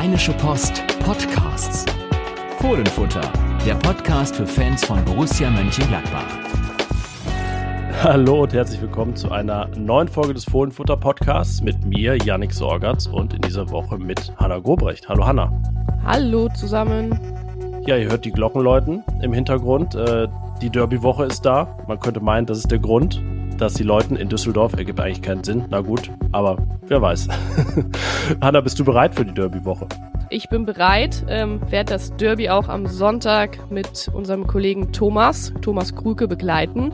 Rheinische Post Podcasts. Fohlenfutter, der Podcast für Fans von Borussia Mönchengladbach. Hallo und herzlich willkommen zu einer neuen Folge des Fohlenfutter Podcasts mit mir, Yannick Sorgatz und in dieser Woche mit Hanna Gobrecht. Hallo Hanna. Hallo zusammen. Ja, ihr hört die Glocken läuten im Hintergrund. Äh, die Derby-Woche ist da. Man könnte meinen, das ist der Grund dass die Leuten in Düsseldorf ergibt eigentlich keinen Sinn. Na gut, aber wer weiß. Hanna, bist du bereit für die Derby-Woche? Ich bin bereit, ähm, werde das Derby auch am Sonntag mit unserem Kollegen Thomas, Thomas Krüke, begleiten.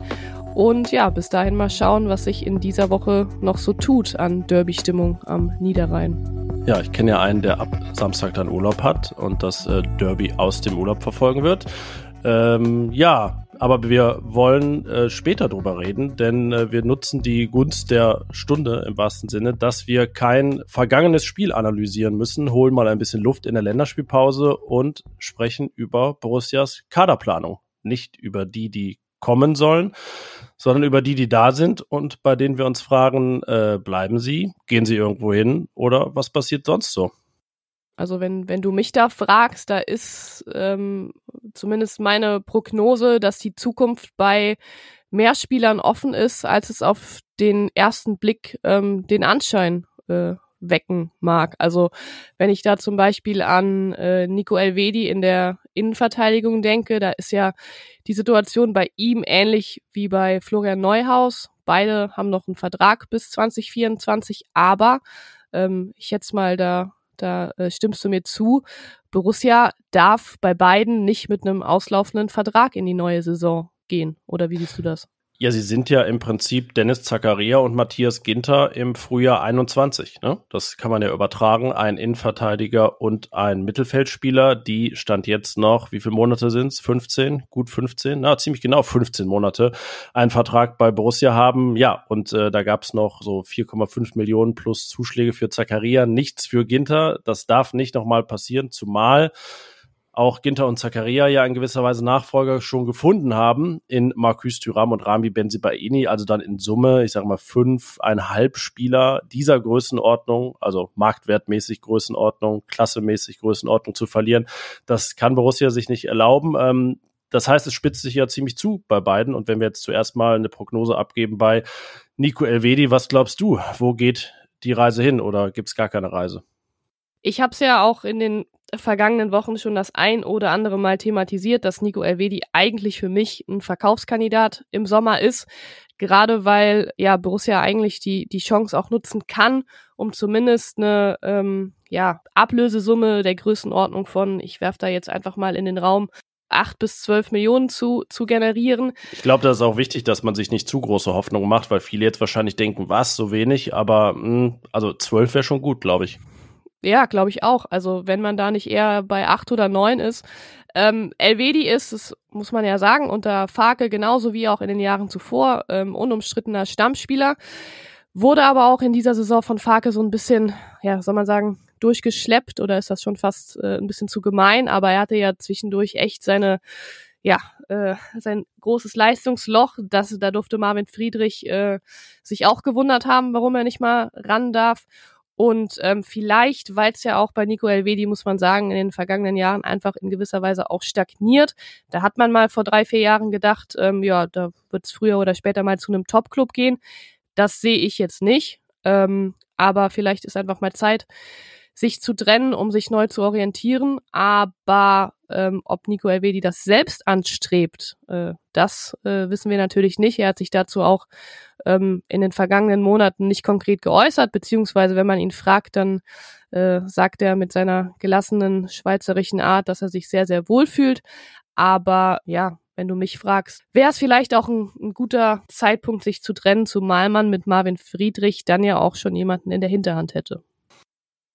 Und ja, bis dahin mal schauen, was sich in dieser Woche noch so tut an Derby-Stimmung am Niederrhein. Ja, ich kenne ja einen, der ab Samstag dann Urlaub hat und das äh, Derby aus dem Urlaub verfolgen wird. Ähm, ja, aber wir wollen äh, später drüber reden, denn äh, wir nutzen die Gunst der Stunde im wahrsten Sinne, dass wir kein vergangenes Spiel analysieren müssen, holen mal ein bisschen Luft in der Länderspielpause und sprechen über Borussias Kaderplanung. Nicht über die, die kommen sollen, sondern über die, die da sind und bei denen wir uns fragen, äh, bleiben sie, gehen sie irgendwo hin oder was passiert sonst so? Also wenn, wenn du mich da fragst, da ist ähm, zumindest meine Prognose, dass die Zukunft bei mehr Spielern offen ist, als es auf den ersten Blick ähm, den Anschein äh, wecken mag. Also wenn ich da zum Beispiel an äh, Nico Elvedi in der Innenverteidigung denke, da ist ja die Situation bei ihm ähnlich wie bei Florian Neuhaus. Beide haben noch einen Vertrag bis 2024, aber ähm, ich jetzt mal da da äh, stimmst du mir zu. Borussia darf bei beiden nicht mit einem auslaufenden Vertrag in die neue Saison gehen. Oder wie siehst du das? Ja, sie sind ja im Prinzip Dennis Zakaria und Matthias Ginter im Frühjahr 21. Ne? Das kann man ja übertragen. Ein Innenverteidiger und ein Mittelfeldspieler, die stand jetzt noch, wie viele Monate sind's? 15? Gut 15? Na, ziemlich genau 15 Monate. Einen Vertrag bei Borussia haben. Ja, und äh, da gab's noch so 4,5 Millionen plus Zuschläge für Zakaria. Nichts für Ginter. Das darf nicht nochmal passieren, zumal auch Ginter und Zakaria ja in gewisser Weise Nachfolger schon gefunden haben in Marcus Thuram und Rami Benzibaini, also dann in Summe, ich sage mal, fünfeinhalb Spieler dieser Größenordnung, also marktwertmäßig Größenordnung, klassemäßig Größenordnung zu verlieren. Das kann Borussia sich nicht erlauben. Ähm, das heißt, es spitzt sich ja ziemlich zu bei beiden. Und wenn wir jetzt zuerst mal eine Prognose abgeben bei Nico Elvedi, was glaubst du? Wo geht die Reise hin oder gibt es gar keine Reise? Ich habe es ja auch in den vergangenen Wochen schon das ein oder andere Mal thematisiert, dass Nico Elvedi eigentlich für mich ein Verkaufskandidat im Sommer ist. Gerade weil ja Borussia eigentlich die, die Chance auch nutzen kann, um zumindest eine ähm, ja, Ablösesumme der Größenordnung von, ich werfe da jetzt einfach mal in den Raum, acht bis zwölf Millionen zu, zu generieren. Ich glaube, das ist auch wichtig, dass man sich nicht zu große Hoffnungen macht, weil viele jetzt wahrscheinlich denken, was, so wenig, aber mh, hm, also zwölf wäre schon gut, glaube ich. Ja, glaube ich auch. Also wenn man da nicht eher bei acht oder neun ist. Ähm, Elvedi ist, das muss man ja sagen, unter Farke genauso wie auch in den Jahren zuvor ähm, unumstrittener Stammspieler. Wurde aber auch in dieser Saison von Farke so ein bisschen, ja, soll man sagen, durchgeschleppt oder ist das schon fast äh, ein bisschen zu gemein, aber er hatte ja zwischendurch echt seine, ja, äh, sein großes Leistungsloch. Das, da durfte Marvin Friedrich äh, sich auch gewundert haben, warum er nicht mal ran darf. Und ähm, vielleicht, weil es ja auch bei Nico Elvedi, muss man sagen, in den vergangenen Jahren einfach in gewisser Weise auch stagniert. Da hat man mal vor drei, vier Jahren gedacht, ähm, ja, da wird es früher oder später mal zu einem Top-Club gehen. Das sehe ich jetzt nicht. Ähm, aber vielleicht ist einfach mal Zeit, sich zu trennen, um sich neu zu orientieren. Aber ähm, ob Nico Elvedi das selbst anstrebt, äh, das äh, wissen wir natürlich nicht. Er hat sich dazu auch ähm, in den vergangenen Monaten nicht konkret geäußert, beziehungsweise wenn man ihn fragt, dann äh, sagt er mit seiner gelassenen schweizerischen Art, dass er sich sehr, sehr wohl fühlt. Aber ja, wenn du mich fragst, wäre es vielleicht auch ein, ein, guter Zeitpunkt, sich zu trennen, zumal man mit Marvin Friedrich dann ja auch schon jemanden in der Hinterhand hätte.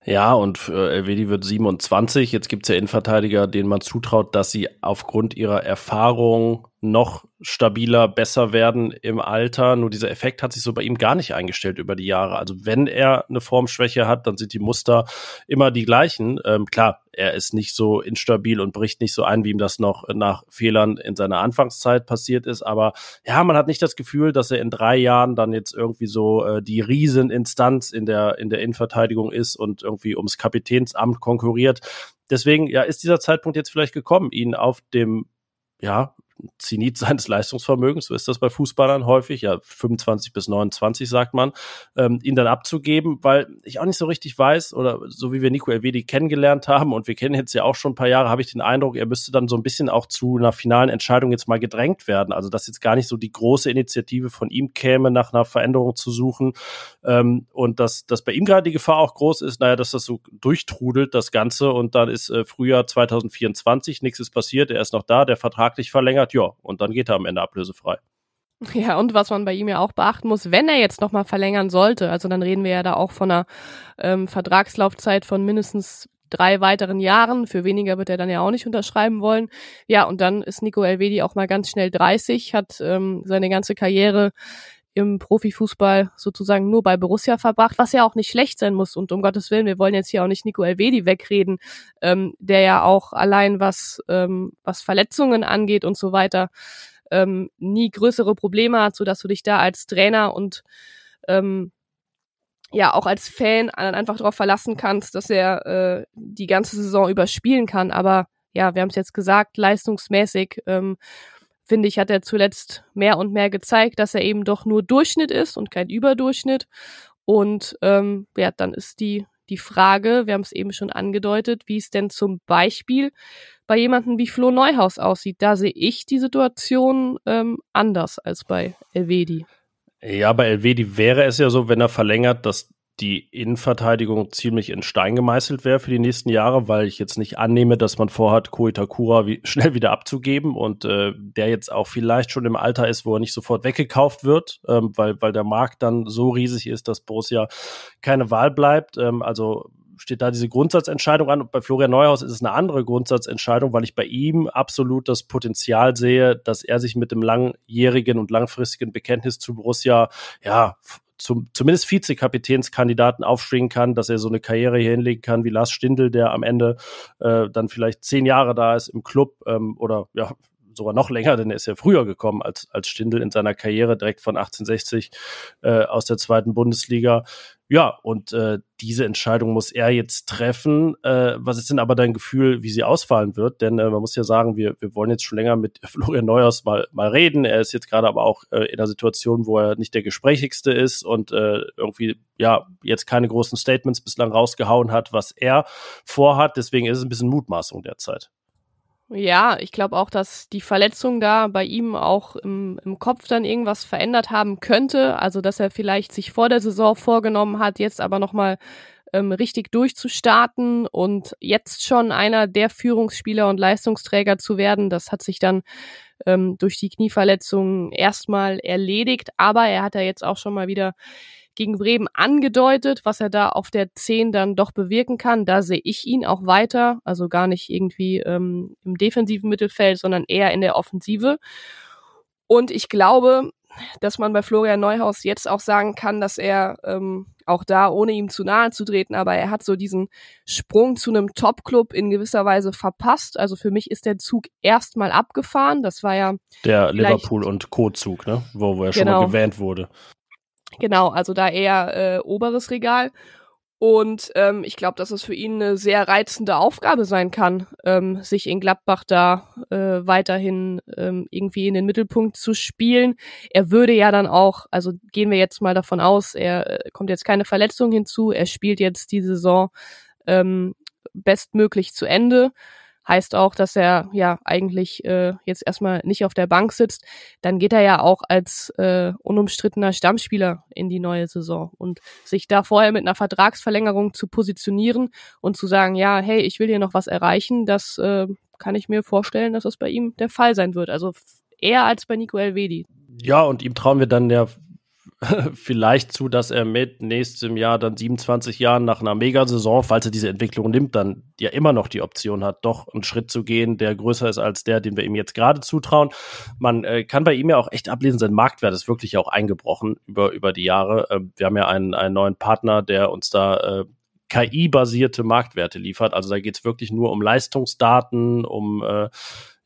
Ja, und äh, Elvedi wird 27. Jetzt gibt's ja Innenverteidiger, denen man zutraut, dass sie aufgrund ihrer Erfahrung noch stabiler, besser werden im Alter. Nur dieser Effekt hat sich so bei ihm gar nicht eingestellt über die Jahre. Also wenn er eine Formschwäche hat, dann sind die Muster immer die gleichen. Ähm, klar, er ist nicht so instabil und bricht nicht so ein, wie ihm das noch nach Fehlern in seiner Anfangszeit passiert ist. Aber ja, man hat nicht das Gefühl, dass er in drei Jahren dann jetzt irgendwie so äh, die Rieseninstanz in der, in der Innenverteidigung ist und irgendwie ums Kapitänsamt konkurriert. Deswegen, ja, ist dieser Zeitpunkt jetzt vielleicht gekommen, ihn auf dem ja, Zenit seines Leistungsvermögens, so ist das bei Fußballern häufig, ja 25 bis 29 sagt man, ähm, ihn dann abzugeben, weil ich auch nicht so richtig weiß oder so wie wir Nico Elvedi kennengelernt haben und wir kennen jetzt ja auch schon ein paar Jahre, habe ich den Eindruck, er müsste dann so ein bisschen auch zu einer finalen Entscheidung jetzt mal gedrängt werden. Also dass jetzt gar nicht so die große Initiative von ihm käme, nach einer Veränderung zu suchen ähm, und dass, dass bei ihm gerade die Gefahr auch groß ist, naja, dass das so durchtrudelt, das Ganze und dann ist äh, Frühjahr 2024, nichts ist passiert, er ist noch da, der Vertrag nicht verlängert, hat, ja, und dann geht er am Ende ablösefrei. Ja, und was man bei ihm ja auch beachten muss, wenn er jetzt nochmal verlängern sollte, also dann reden wir ja da auch von einer ähm, Vertragslaufzeit von mindestens drei weiteren Jahren. Für weniger wird er dann ja auch nicht unterschreiben wollen. Ja, und dann ist Nico Elvedi auch mal ganz schnell 30, hat ähm, seine ganze Karriere im Profifußball sozusagen nur bei Borussia verbracht, was ja auch nicht schlecht sein muss. Und um Gottes Willen, wir wollen jetzt hier auch nicht Nico Elvedi wegreden, ähm, der ja auch allein was, ähm, was Verletzungen angeht und so weiter, ähm, nie größere Probleme hat, so dass du dich da als Trainer und ähm, ja auch als Fan einfach darauf verlassen kannst, dass er äh, die ganze Saison überspielen kann. Aber ja, wir haben es jetzt gesagt, leistungsmäßig ähm, finde ich, hat er zuletzt mehr und mehr gezeigt, dass er eben doch nur Durchschnitt ist und kein Überdurchschnitt. Und ähm, ja, dann ist die, die Frage, wir haben es eben schon angedeutet, wie es denn zum Beispiel bei jemandem wie Flo Neuhaus aussieht. Da sehe ich die Situation ähm, anders als bei Elvedi. Ja, bei Elvedi wäre es ja so, wenn er verlängert, dass die Innenverteidigung ziemlich in Stein gemeißelt wäre für die nächsten Jahre, weil ich jetzt nicht annehme, dass man vorhat, Koitakura wie, schnell wieder abzugeben und äh, der jetzt auch vielleicht schon im Alter ist, wo er nicht sofort weggekauft wird, ähm, weil, weil der Markt dann so riesig ist, dass Borussia keine Wahl bleibt. Ähm, also steht da diese Grundsatzentscheidung an. Und bei Florian Neuhaus ist es eine andere Grundsatzentscheidung, weil ich bei ihm absolut das Potenzial sehe, dass er sich mit dem langjährigen und langfristigen Bekenntnis zu Borussia ja zum, zumindest Vizekapitänskandidaten aufschwingen kann, dass er so eine Karriere hier hinlegen kann wie Lars Stindl, der am Ende äh, dann vielleicht zehn Jahre da ist im Club ähm, oder ja, sogar noch länger, denn er ist ja früher gekommen als, als Stindl in seiner Karriere, direkt von 1860 äh, aus der zweiten Bundesliga. Ja, und äh, diese Entscheidung muss er jetzt treffen. Äh, was ist denn aber dein Gefühl, wie sie ausfallen wird? Denn äh, man muss ja sagen, wir, wir wollen jetzt schon länger mit Florian Neuers mal, mal reden. Er ist jetzt gerade aber auch äh, in einer Situation, wo er nicht der gesprächigste ist und äh, irgendwie ja jetzt keine großen Statements bislang rausgehauen hat, was er vorhat. Deswegen ist es ein bisschen Mutmaßung derzeit. Ja, ich glaube auch, dass die Verletzung da bei ihm auch im, im Kopf dann irgendwas verändert haben könnte. Also, dass er vielleicht sich vor der Saison vorgenommen hat, jetzt aber nochmal ähm, richtig durchzustarten und jetzt schon einer der Führungsspieler und Leistungsträger zu werden. Das hat sich dann ähm, durch die Knieverletzung erstmal erledigt. Aber er hat ja jetzt auch schon mal wieder gegen Bremen angedeutet, was er da auf der 10 dann doch bewirken kann. Da sehe ich ihn auch weiter, also gar nicht irgendwie ähm, im defensiven Mittelfeld, sondern eher in der Offensive. Und ich glaube, dass man bei Florian Neuhaus jetzt auch sagen kann, dass er ähm, auch da, ohne ihm zu nahe zu treten, aber er hat so diesen Sprung zu einem Top-Club in gewisser Weise verpasst. Also für mich ist der Zug erstmal abgefahren. Das war ja der Liverpool und Co-Zug, ne? Wo, wo er genau. schon mal genau. gewähnt wurde. Genau, also da eher äh, oberes Regal. Und ähm, ich glaube, dass es für ihn eine sehr reizende Aufgabe sein kann, ähm, sich in Gladbach da äh, weiterhin ähm, irgendwie in den Mittelpunkt zu spielen. Er würde ja dann auch, also gehen wir jetzt mal davon aus, er äh, kommt jetzt keine Verletzung hinzu, er spielt jetzt die Saison ähm, bestmöglich zu Ende heißt auch, dass er ja eigentlich äh, jetzt erstmal nicht auf der Bank sitzt, dann geht er ja auch als äh, unumstrittener Stammspieler in die neue Saison und sich da vorher mit einer Vertragsverlängerung zu positionieren und zu sagen, ja, hey, ich will hier noch was erreichen, das äh, kann ich mir vorstellen, dass das bei ihm der Fall sein wird. Also eher als bei Nico Elvedi. Ja, und ihm trauen wir dann ja vielleicht zu, dass er mit nächstem Jahr dann 27 Jahren nach einer Megasaison, falls er diese Entwicklung nimmt, dann ja immer noch die Option hat, doch einen Schritt zu gehen, der größer ist als der, den wir ihm jetzt gerade zutrauen. Man äh, kann bei ihm ja auch echt ablesen, sein Marktwert ist wirklich auch eingebrochen über, über die Jahre. Äh, wir haben ja einen, einen neuen Partner, der uns da äh, KI-basierte Marktwerte liefert. Also da geht es wirklich nur um Leistungsdaten, um äh,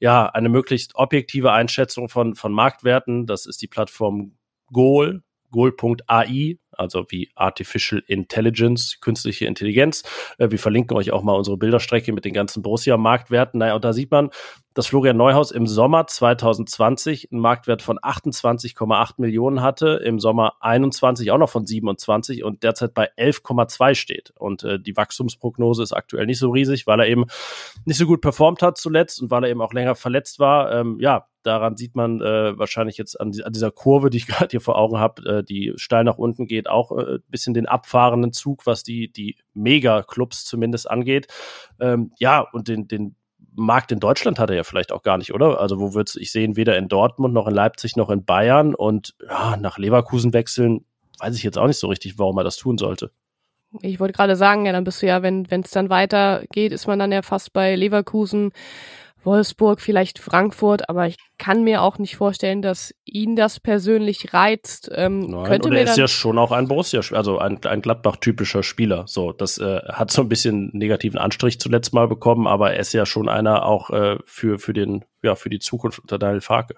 ja eine möglichst objektive Einschätzung von, von Marktwerten. Das ist die Plattform Goal, goal.ai, also wie Artificial Intelligence, künstliche Intelligenz. Äh, wir verlinken euch auch mal unsere Bilderstrecke mit den ganzen Borussia-Marktwerten. Naja, und da sieht man, dass Florian Neuhaus im Sommer 2020 einen Marktwert von 28,8 Millionen hatte, im Sommer 21 auch noch von 27 und derzeit bei 11,2 steht. Und äh, die Wachstumsprognose ist aktuell nicht so riesig, weil er eben nicht so gut performt hat zuletzt und weil er eben auch länger verletzt war. Ähm, ja, daran sieht man äh, wahrscheinlich jetzt an, an, dieser Kurve, die ich gerade hier vor Augen habe, äh, die steil nach unten geht, auch äh, bisschen den abfahrenden Zug, was die, die Mega-Clubs zumindest angeht. Ähm, ja, und den, den Markt in Deutschland hat er ja vielleicht auch gar nicht, oder? Also wo wird's ich sehen weder in Dortmund noch in Leipzig noch in Bayern und ja, nach Leverkusen wechseln, weiß ich jetzt auch nicht so richtig, warum er das tun sollte. Ich wollte gerade sagen, ja, dann bist du ja, wenn es dann weitergeht, ist man dann ja fast bei Leverkusen. Wolfsburg, vielleicht Frankfurt, aber ich kann mir auch nicht vorstellen, dass ihn das persönlich reizt. Ähm, Nein, könnte und er ist ja schon auch ein Borussia, also ein, ein Gladbach-typischer Spieler. So, das äh, hat so ein bisschen negativen Anstrich zuletzt mal bekommen, aber er ist ja schon einer auch äh, für für den ja für die Zukunft unter Daniel Farke.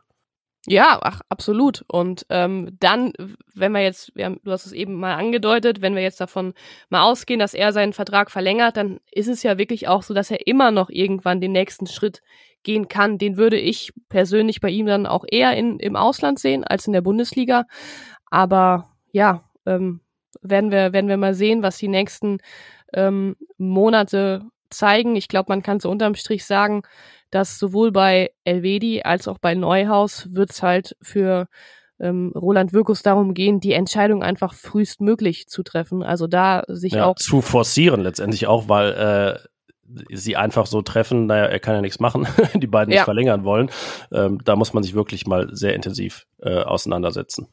Ja, ach, absolut. Und ähm, dann, wenn wir jetzt, wir haben, du hast es eben mal angedeutet, wenn wir jetzt davon mal ausgehen, dass er seinen Vertrag verlängert, dann ist es ja wirklich auch so, dass er immer noch irgendwann den nächsten Schritt gehen kann. Den würde ich persönlich bei ihm dann auch eher in, im Ausland sehen als in der Bundesliga. Aber ja, ähm, werden wir, werden wir mal sehen, was die nächsten ähm, Monate zeigen. Ich glaube, man kann so unterm Strich sagen, dass sowohl bei Elvedi als auch bei Neuhaus wird es halt für ähm, Roland Wirkus darum gehen, die Entscheidung einfach frühestmöglich zu treffen. Also da sich Ja, auch zu forcieren letztendlich auch, weil äh, sie einfach so treffen, naja, er kann ja nichts machen, die beiden Ja. nicht verlängern wollen. Ähm, da muss man sich wirklich mal sehr intensiv äh, auseinandersetzen.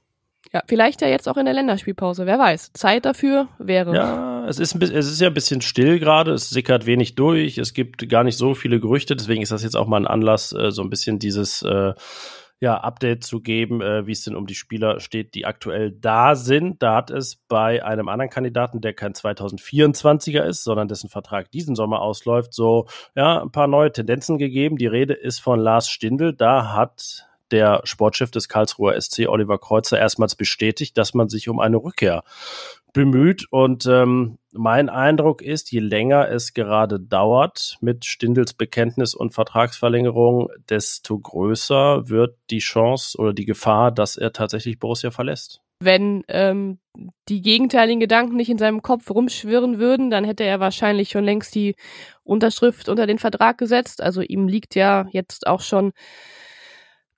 ja, vielleicht ja jetzt auch in der Länderspielpause. Wer weiß? Zeit dafür wäre. Ja, es ist, ein bisschen, es ist ja ein bisschen still gerade, es sickert wenig durch, es gibt gar nicht so viele Gerüchte, deswegen ist das jetzt auch mal ein Anlass, äh, so ein bisschen dieses äh, ja, Update zu geben, äh, wie es denn um die Spieler steht, die aktuell da sind. Da hat es bei einem anderen Kandidaten, der kein 2024er ist, sondern dessen Vertrag diesen Sommer ausläuft, so ja, ein paar neue Tendenzen gegeben. Die Rede ist von Lars Stindl. Da hat der Sportchef des Karlsruher SC, Oliver Kreuzer, erstmals bestätigt, dass man sich um eine Rückkehr bemüht. Und ähm, mein Eindruck ist, je länger es gerade dauert mit Stindels Bekenntnis und Vertragsverlängerung, desto größer wird die Chance oder die Gefahr, dass er tatsächlich Borussia verlässt. Wenn ähm, die gegenteiligen Gedanken nicht in seinem Kopf rumschwirren würden, dann hätte er wahrscheinlich schon längst die Unterschrift unter den Vertrag gesetzt. Also ihm liegt ja jetzt auch schon,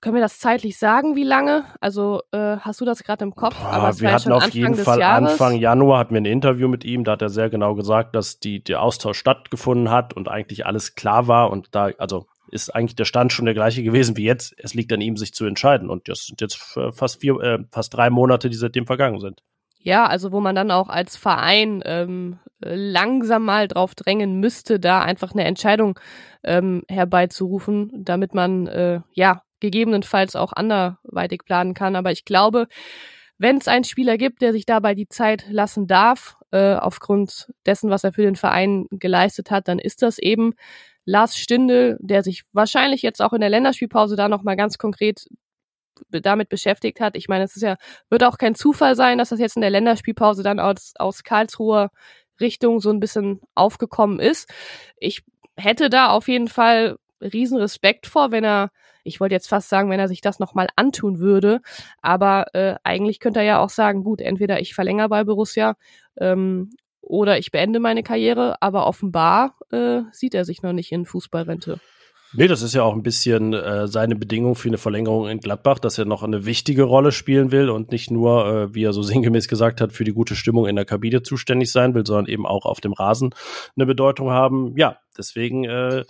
können wir das zeitlich sagen, wie lange? Also äh, hast du das gerade im Kopf? Boah, es wir hatten auf Anfang jeden Fall Jahres. Anfang Januar hatten wir ein Interview mit ihm, da hat er sehr genau gesagt, dass die, der Austausch stattgefunden hat und eigentlich alles klar war und da, also ist eigentlich der Stand schon der gleiche gewesen wie jetzt. Es liegt an ihm, sich zu entscheiden. Und das sind jetzt fast vier, äh, fast drei Monate, die seitdem vergangen sind. Ja, also wo man dann auch als Verein ähm, langsam mal drauf drängen müsste, da einfach eine Entscheidung ähm, herbeizurufen, damit man äh, ja gegebenenfalls auch anderweitig planen kann. Aber ich glaube, wenn es einen Spieler gibt, der sich dabei die Zeit lassen darf, äh, aufgrund dessen, was er für den Verein geleistet hat, dann ist das eben Lars Stindl, der sich wahrscheinlich jetzt auch in der Länderspielpause da nochmal ganz konkret damit beschäftigt hat. Ich meine, es ist ja, wird auch kein Zufall sein, dass das jetzt in der Länderspielpause dann aus, aus Karlsruher Richtung so ein bisschen aufgekommen ist. Ich hätte da auf jeden Fall riesen Respekt vor, wenn er, ich wollte jetzt fast sagen, wenn er sich das nochmal antun würde, aber äh, eigentlich könnte er ja auch sagen, gut, entweder ich verlängere bei Borussia ähm, oder ich beende meine Karriere, aber offenbar äh, sieht er sich noch nicht in Fußballrente. Nee, das ist ja auch ein bisschen äh, seine Bedingung für eine Verlängerung in Gladbach, dass er noch eine wichtige Rolle spielen will und nicht nur, äh, wie er so sinngemäß gesagt hat, für die gute Stimmung in der Kabine zuständig sein will, sondern eben auch auf dem Rasen eine Bedeutung haben. Ja, deswegen äh,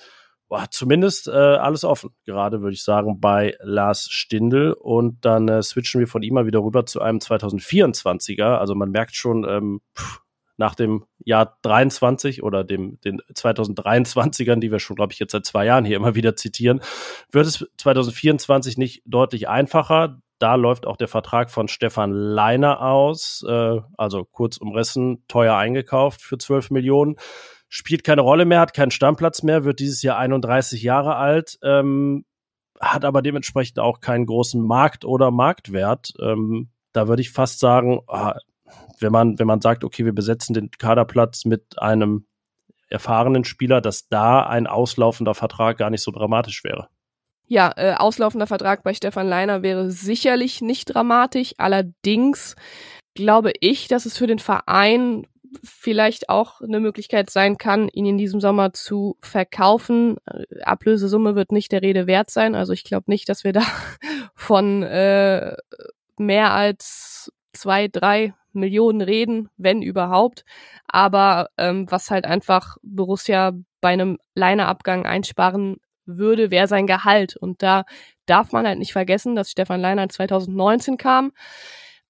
boah, zumindest äh, alles offen. Gerade würde ich sagen bei Lars Stindl. Und dann äh, switchen wir von ihm mal wieder rüber zu einem 2024er. Also man merkt schon, ähm, pff, nach dem Jahr 23 oder dem den 2023ern, die wir schon, glaube ich, jetzt seit zwei Jahren hier immer wieder zitieren, wird es 2024 nicht deutlich einfacher. Da läuft auch der Vertrag von Stefan Leiner aus, äh, also kurz umrissen, teuer eingekauft für 12 Millionen spielt keine Rolle mehr, hat keinen Stammplatz mehr, wird dieses Jahr 31 Jahre alt, ähm, hat aber dementsprechend auch keinen großen Markt oder Marktwert. Ähm, da würde ich fast sagen, ah, wenn man, wenn man sagt, okay, wir besetzen den Kaderplatz mit einem erfahrenen Spieler, dass da ein auslaufender Vertrag gar nicht so dramatisch wäre. Ja, äh, auslaufender Vertrag bei Stefan Leiner wäre sicherlich nicht dramatisch. Allerdings glaube ich, dass es für den Verein vielleicht auch eine Möglichkeit sein kann, ihn in diesem Sommer zu verkaufen. Äh, Ablösesumme wird nicht der Rede wert sein. Also ich glaube nicht, dass wir da von äh, mehr als zwei, drei Millionen reden, wenn überhaupt. Aber ähm, was halt einfach Borussia bei einem Leinerabgang einsparen würde, wäre sein Gehalt. Und da darf man halt nicht vergessen, dass Stefan Leiner 2019 kam,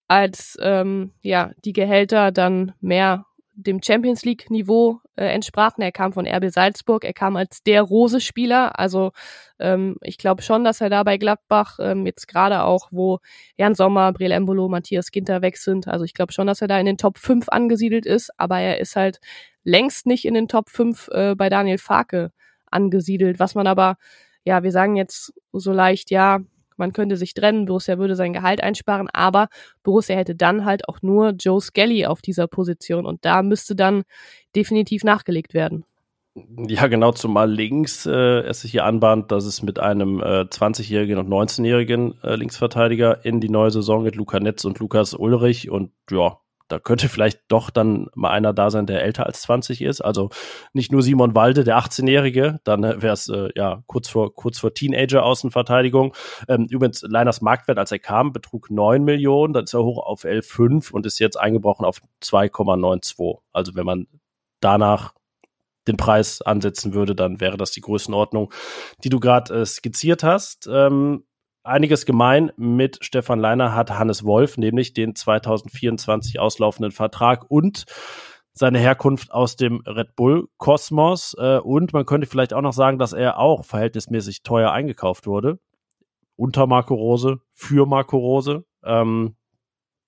als ähm, ja die Gehälter dann mehr dem Champions League Niveau äh, entsprachen. Er kam von RB Salzburg, er kam als der Rose-Spieler. Also ähm, ich glaube schon, dass er da bei Gladbach ähm, jetzt gerade auch, wo Jan Sommer, Briel Embolo, Matthias Ginter weg sind. Also ich glaube schon, dass er da in den Top 5 angesiedelt ist, aber er ist halt längst nicht in den Top 5 äh, bei Daniel Farke angesiedelt. Was man aber, ja, wir sagen jetzt so leicht, ja, man könnte sich trennen, Borussia würde sein Gehalt einsparen, aber Borussia hätte dann halt auch nur Joe Skelly auf dieser Position und da müsste dann definitiv nachgelegt werden. Ja, genau, zumal links äh, es sich hier anbahnt, dass es mit einem äh, 20-jährigen und 19-jährigen äh, Linksverteidiger in die neue Saison geht, Luca Netz und Lukas Ulrich und ja, da könnte vielleicht doch dann mal einer da sein, der älter als 20 ist. Also nicht nur Simon Walde, der 18-Jährige, dann äh, wäre es äh, ja kurz vor, kurz vor Teenager-Außenverteidigung. Ähm, übrigens, Leiners Marktwert, als er kam, betrug 9 Millionen, dann ist er hoch auf 11,5 und ist jetzt eingebrochen auf 2,92. Also wenn man danach den Preis ansetzen würde, dann wäre das die Größenordnung, die du gerade äh, skizziert hast. Ähm, einiges gemein mit Stefan Leiner hat Hannes Wolf, nämlich den 2024 auslaufenden Vertrag und seine Herkunft aus dem Red Bull Kosmos. Äh, und man könnte vielleicht auch noch sagen, dass er auch verhältnismäßig teuer eingekauft wurde. Unter Marco Rose, für Marco Rose. Ähm,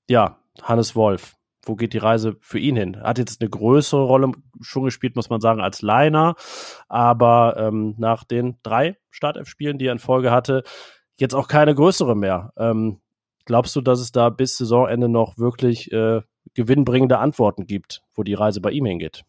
ja, Hannes Wolf. Wo geht die Reise für ihn hin? Hat jetzt eine größere Rolle schon gespielt, muss man sagen, als Leiner. Aber ähm, nach den drei Startelf-Spielen, die er in Folge hatte, jetzt auch keine größere mehr. Ähm, glaubst du, dass es da bis Saisonende noch wirklich äh, gewinnbringende Antworten gibt, wo die Reise bei ihm hingeht?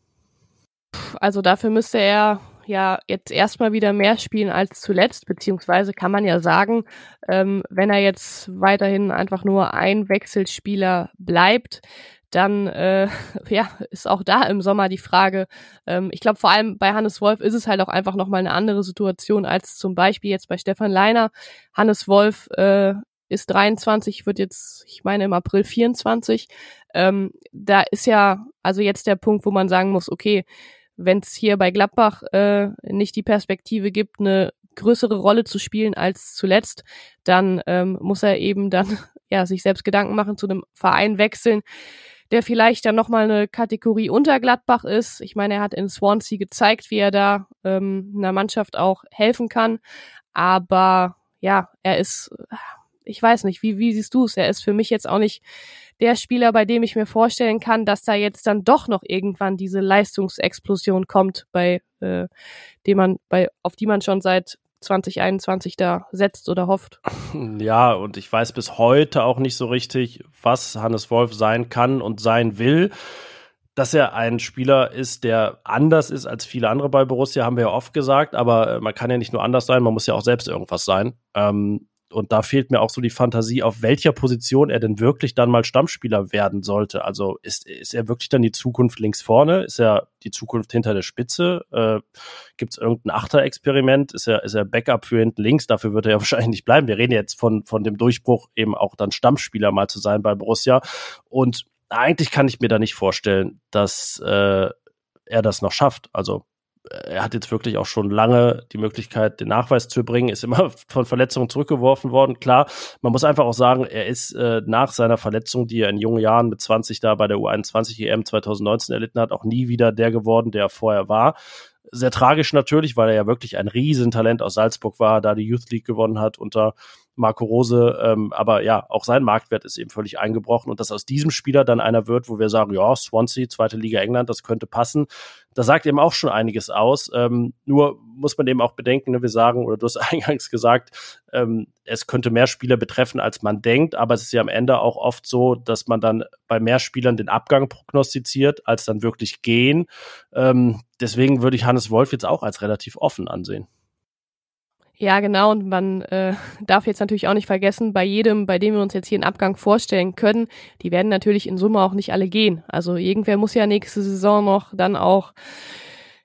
Also dafür müsste er ja jetzt erstmal wieder mehr spielen als zuletzt, beziehungsweise kann man ja sagen, ähm, wenn er jetzt weiterhin einfach nur ein Wechselspieler bleibt, dann äh, ja, ist auch da im Sommer die Frage. Ähm, ich glaube, vor allem bei Hannes Wolf ist es halt auch einfach nochmal eine andere Situation als zum Beispiel jetzt bei Stefan Leiner. Hannes Wolf äh, ist 23, wird jetzt, ich meine, im April 24. Ähm, da ist ja also jetzt der Punkt, wo man sagen muss, okay, wenn es hier bei Gladbach äh, nicht die Perspektive gibt, eine größere Rolle zu spielen als zuletzt, dann ähm, muss er eben dann ja sich selbst Gedanken machen, zu einem Verein wechseln, der vielleicht dann nochmal eine Kategorie unter Gladbach ist. Ich meine, er hat in Swansea gezeigt, wie er da ähm, einer Mannschaft auch helfen kann. Aber ja, er ist, ich weiß nicht, wie, wie siehst du es? Er ist für mich jetzt auch nicht der Spieler, bei dem ich mir vorstellen kann, dass da jetzt dann doch noch irgendwann diese Leistungsexplosion kommt, bei äh, dem man, bei, auf die man schon seit 2021 da setzt oder hofft. Ja, und ich weiß bis heute auch nicht so richtig, was Hannes Wolf sein kann und sein will. Dass er ein Spieler ist, der anders ist als viele andere bei Borussia, haben wir ja oft gesagt, aber äh, man kann ja nicht nur anders sein, man muss ja auch selbst irgendwas sein. Ähm, und da fehlt mir auch so die Fantasie, auf welcher Position er denn wirklich dann mal Stammspieler werden sollte. Also ist, ist er wirklich dann die Zukunft links vorne? Ist er die Zukunft hinter der Spitze? Äh, Gibt es irgendein Achter-Experiment? Ist er, ist er Backup für hinten links? Dafür wird er ja wahrscheinlich nicht bleiben. Wir reden jetzt von, von dem Durchbruch, eben auch dann Stammspieler mal zu sein bei Borussia. Und eigentlich kann ich mir da nicht vorstellen, dass äh, er das noch schafft. Also er hat jetzt wirklich auch schon lange die Möglichkeit, den Nachweis zu bringen, ist immer von Verletzungen zurückgeworfen worden. Klar, man muss einfach auch sagen, er ist äh, nach seiner Verletzung, die er in jungen Jahren mit 20 da bei der U21 EM 2019 erlitten hat, auch nie wieder der geworden, der er vorher war. Sehr tragisch natürlich, weil er ja wirklich ein Riesentalent aus Salzburg war, da die Youth League gewonnen hat unter Marco Rose. Ähm, aber ja, auch sein Marktwert ist eben völlig eingebrochen. Und dass aus diesem Spieler dann einer wird, wo wir sagen, ja, Swansea, zweite Liga England, das könnte passen, das sagt eben auch schon einiges aus. Ähm, nur muss man eben auch bedenken, ne, wir sagen, oder du hast eingangs gesagt, ähm, es könnte mehr Spieler betreffen, als man denkt, aber es ist ja am Ende auch oft so, dass man dann bei mehr Spielern den Abgang prognostiziert, als dann wirklich gehen. Ähm, deswegen würde ich Hannes Wolf jetzt auch als relativ offen ansehen. Ja, genau. Und man äh, darf jetzt natürlich auch nicht vergessen, bei jedem, bei dem wir uns jetzt hier einen Abgang vorstellen können, die werden natürlich in Summe auch nicht alle gehen. Also irgendwer muss ja nächste Saison noch dann auch,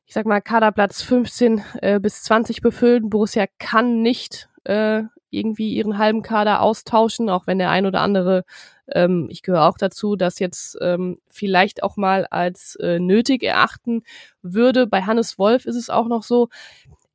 ich sag mal, Kaderplatz 15 äh, bis 20 befüllen. Borussia kann nicht äh, irgendwie ihren halben Kader austauschen, auch wenn der ein oder andere, ähm, ich gehöre auch dazu, das jetzt ähm, vielleicht auch mal als äh, nötig erachten würde. Bei Hannes Wolf ist es auch noch so,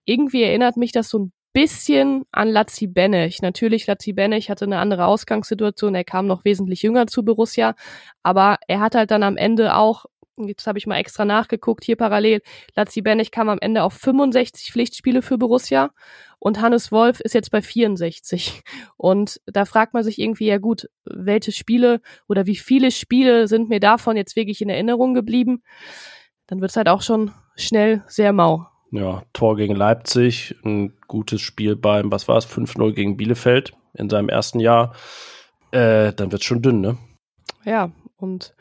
irgendwie erinnert mich das so ein bisschen an Lazzi Benech. Natürlich, Lazzi Benech hatte eine andere Ausgangssituation. Er kam noch wesentlich jünger zu Borussia, aber er hat halt dann am Ende auch Jetzt habe ich mal extra nachgeguckt, hier parallel. Lazzi Benech kam am Ende auf 65 Pflichtspiele für Borussia und Hannes Wolf ist jetzt bei 64. Und da fragt man sich irgendwie, ja gut, welche Spiele oder wie viele Spiele sind mir davon jetzt wirklich in Erinnerung geblieben? Dann wird es halt auch schon schnell sehr mau. Ja, Tor gegen Leipzig, ein gutes Spiel beim, was war es, 5-0 gegen Bielefeld in seinem ersten Jahr. Äh, dann wird's schon dünn, ne? Ja, und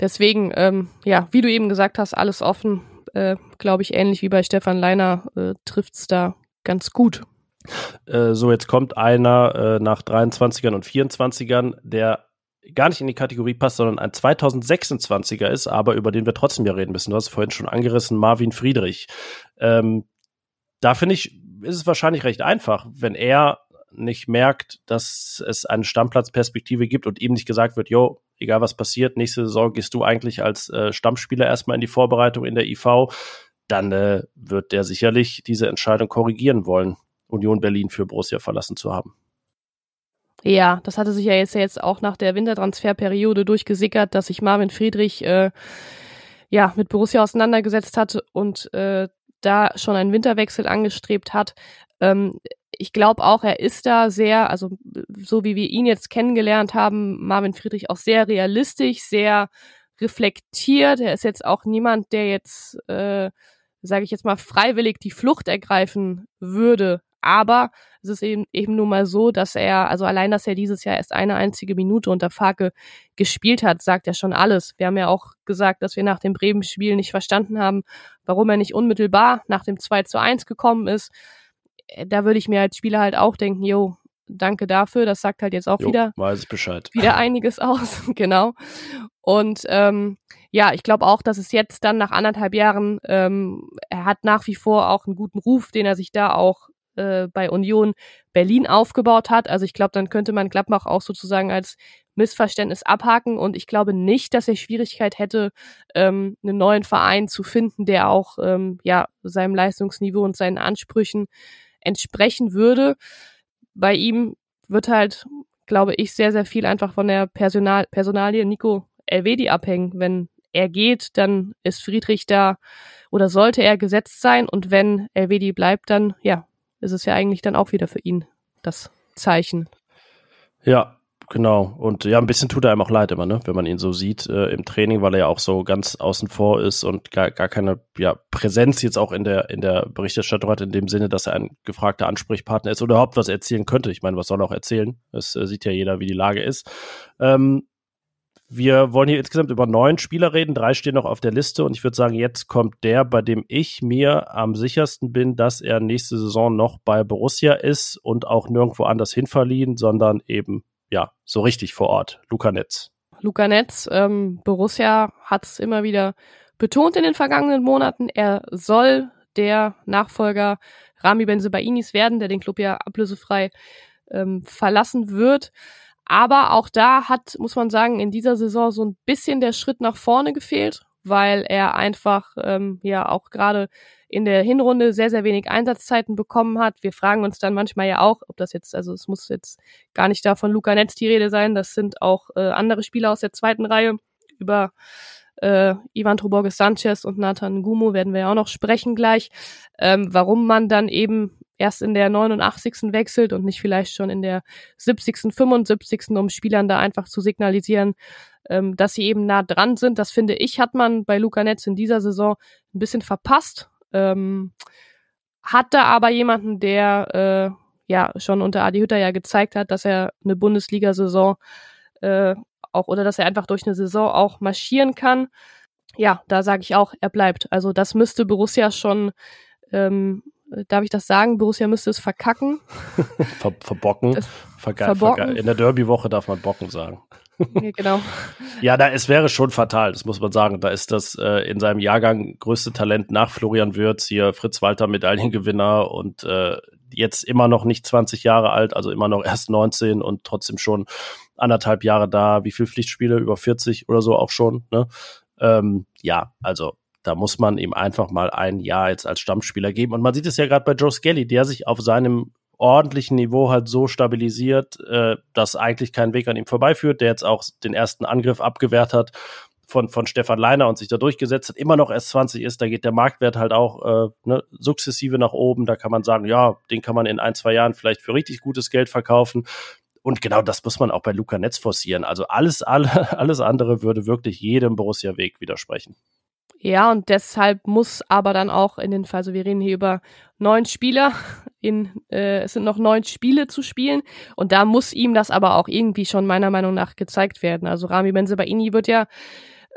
deswegen, ähm, ja, wie du eben gesagt hast, alles offen. Äh, Glaube ich, ähnlich wie bei Stefan Leiner äh, trifft's da ganz gut. Äh, so, jetzt kommt einer äh, nach 23ern und 24ern, der gar nicht in die Kategorie passt, sondern ein 2026er ist, aber über den wir trotzdem ja reden müssen. Du hast vorhin schon angerissen, Marvin Friedrich. Ähm, da finde ich, ist es wahrscheinlich recht einfach, wenn er nicht merkt, dass es eine Stammplatzperspektive gibt und ihm nicht gesagt wird, jo, egal was passiert, nächste Saison gehst du eigentlich als äh, Stammspieler erstmal in die Vorbereitung in der IV, dann äh, wird der sicherlich diese Entscheidung korrigieren wollen, Union Berlin für Borussia verlassen zu haben. Ja, das hatte sich ja jetzt, jetzt auch nach der Wintertransferperiode durchgesickert, dass sich Marvin Friedrich äh, ja mit Borussia auseinandergesetzt hat und äh, da schon einen Winterwechsel angestrebt hat. Ähm, ich glaube auch, er ist da sehr, also so wie wir ihn jetzt kennengelernt haben, Marvin Friedrich auch sehr realistisch, sehr reflektiert. Er ist jetzt auch niemand, der jetzt, äh, sage ich jetzt mal, freiwillig die Flucht ergreifen würde. Aber es ist eben, eben nun mal so, dass er, also allein, dass er dieses Jahr erst eine einzige Minute unter Farke gespielt hat, sagt ja schon alles. Wir haben ja auch gesagt, dass wir nach dem Bremen-Spiel nicht verstanden haben, warum er nicht unmittelbar nach dem 2 zu 1 gekommen ist. Äh, da würde ich mir als Spieler halt auch denken, jo, danke dafür. Das sagt halt jetzt auch jo, wieder, weiß Bescheid. wieder einiges aus, genau. Und ähm, ja, ich glaube auch, dass es jetzt dann nach anderthalb Jahren, ähm, er hat nach wie vor auch einen guten Ruf, den er sich da auch äh, bei Union Berlin aufgebaut hat. Also ich glaube, dann könnte man Gladbach auch sozusagen als Missverständnis abhaken und ich glaube nicht, dass er Schwierigkeit hätte, ähm, einen neuen Verein zu finden, der auch ähm, ja seinem Leistungsniveau und seinen Ansprüchen entsprechen würde. Bei ihm wird halt, glaube ich, sehr, sehr viel einfach von der Personal Personalie Nico Elvedi abhängen. Wenn er geht, dann ist Friedrich da oder sollte er gesetzt sein und wenn Elvedi bleibt, dann ja, ist es ja eigentlich dann auch wieder für ihn das Zeichen. Ja, genau. Und ja, ein bisschen tut er einem auch leid immer, ne? wenn man ihn so sieht äh, im Training, weil er ja auch so ganz außen vor ist und gar, gar keine ja, Präsenz jetzt auch in der, in der Berichterstattung hat, in dem Sinne, dass er ein gefragter Ansprechpartner ist oder überhaupt was erzählen könnte. Ich meine, was soll er auch erzählen? Es äh, sieht ja jeder, wie die Lage ist. Ähm, wir wollen hier insgesamt über neun Spieler reden. Drei stehen noch auf der Liste und ich würde sagen, jetzt kommt der, bei dem ich mir am sichersten bin, dass er nächste Saison noch bei Borussia ist und auch nirgendwo anders hinverliehen, sondern eben, ja, so richtig vor Ort. Luca Netz. Luca Netz, ähm, Borussia hat es immer wieder betont in den vergangenen Monaten. Er soll der Nachfolger Rami Benzebainis werden, der den Club ja ablösefrei ähm, verlassen wird. Aber auch da hat, muss man sagen, in dieser Saison so ein bisschen der Schritt nach vorne gefehlt. weil er einfach ähm, ja auch gerade in der Hinrunde sehr, sehr wenig Einsatzzeiten bekommen hat. Wir fragen uns dann manchmal ja auch, ob das jetzt, also es muss jetzt gar nicht da von Luca Netz die Rede sein, das sind auch äh, andere Spieler aus der zweiten Reihe. Über äh, Ivan Troborges Sanchez und Nathan Gumo werden wir ja auch noch sprechen gleich, ähm, warum man dann eben erst in der 89. wechselt und nicht vielleicht schon in der 70., 75., um Spielern da einfach zu signalisieren, ähm, dass sie eben nah dran sind. Das finde ich, hat man bei Luca Netz in dieser Saison ein bisschen verpasst. Ähm, da aber jemanden, der äh, ja schon unter Adi Hütter ja gezeigt hat, dass er eine Bundesliga-Saison äh, auch oder dass er einfach durch eine Saison auch marschieren kann. Ja, da sage ich auch, er bleibt. Also das müsste Borussia schon ähm, darf ich das sagen? Borussia müsste es verkacken. Ver verbocken. Verga verbocken. In der Derby-Woche darf man Bocken sagen. Ja, genau. ja, da es wäre schon fatal, das muss man sagen. Da ist das äh, in seinem Jahrgang größte Talent nach Florian Würz, hier Fritz Walter Medaillengewinner und äh, jetzt immer noch nicht 20 Jahre alt, also immer noch erst 19 und trotzdem schon anderthalb Jahre da. Wie viele Pflichtspiele? Über 40 oder so auch schon. Ne? Ähm, ja, also da muss man ihm einfach mal ein Jahr jetzt als Stammspieler geben. Und man sieht es ja gerade bei Joe Skelly, der sich auf seinem ordentlichen Niveau halt so stabilisiert, äh, dass eigentlich kein Weg an ihm vorbeiführt, der jetzt auch den ersten Angriff abgewehrt hat von, von Stefan Leiner und sich da durchgesetzt hat, immer noch erst 20 ist, da geht der Marktwert halt auch äh, ne, sukzessive nach oben. Da kann man sagen, ja, den kann man in ein, zwei Jahren vielleicht für richtig gutes Geld verkaufen. Und genau das muss man auch bei Luca Netz forcieren. Also alles, alle, alles andere würde wirklich jedem Borussia-Weg widersprechen. Ja, und deshalb muss aber dann auch in den Fall, also wir reden hier über neun Spieler, in, äh, es sind noch neun Spiele zu spielen und da muss ihm das aber auch irgendwie schon meiner Meinung nach gezeigt werden. Also Rami Benzebaini wird ja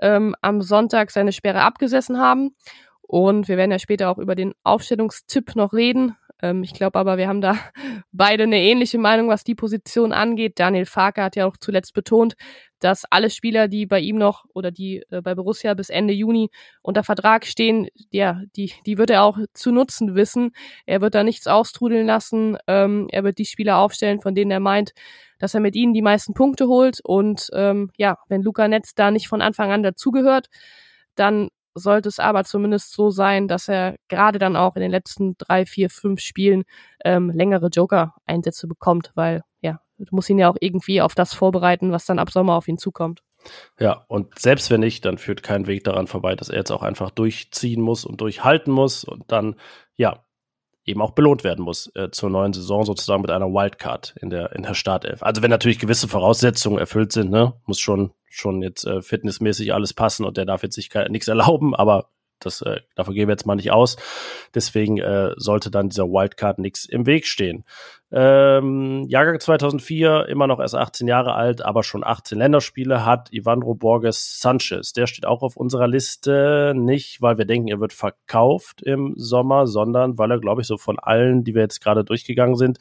ähm, am Sonntag seine Sperre abgesessen haben und wir werden ja später auch über den Aufstellungstipp noch reden. Ähm, ich glaube aber, wir haben da beide eine ähnliche Meinung, was die Position angeht. Daniel Farke hat ja auch zuletzt betont, dass alle Spieler, die bei ihm noch oder die äh, bei Borussia bis Ende Juni unter Vertrag stehen, ja, die, die wird er auch zu nutzen wissen. Er wird da nichts austrudeln lassen. Ähm, er wird die Spieler aufstellen, von denen er meint, dass er mit ihnen die meisten Punkte holt. Und ähm, ja, wenn Luca Netz da nicht von Anfang an dazugehört, dann sollte es aber zumindest so sein, dass er gerade dann auch in den letzten drei, vier, fünf Spielen ähm, längere Joker-Einsätze bekommt, weil ja, du musst ihn ja auch irgendwie auf das vorbereiten, was dann ab Sommer auf ihn zukommt. Ja, und selbst wenn nicht, dann führt kein Weg daran vorbei, dass er jetzt auch einfach durchziehen muss und durchhalten muss und dann, ja, eben auch belohnt werden muss äh, zur neuen Saison sozusagen mit einer Wildcard in der in der Startelf. Also wenn natürlich gewisse Voraussetzungen erfüllt sind, ne, muss schon schon jetzt äh, fitnessmäßig alles passen und der darf jetzt sich nichts erlauben, aber das äh, davon gehen wir jetzt mal nicht aus. Deswegen äh, sollte dann dieser Wildcard nichts im Weg stehen. Ähm, Jahrgang 2004, immer noch erst 18 Jahre alt, aber schon 18 Länderspiele hat Ivandro Borges Sanchez. Der steht auch auf unserer Liste, nicht weil wir denken, er wird verkauft im Sommer, sondern weil er, glaube ich, so von allen, die wir jetzt gerade durchgegangen sind,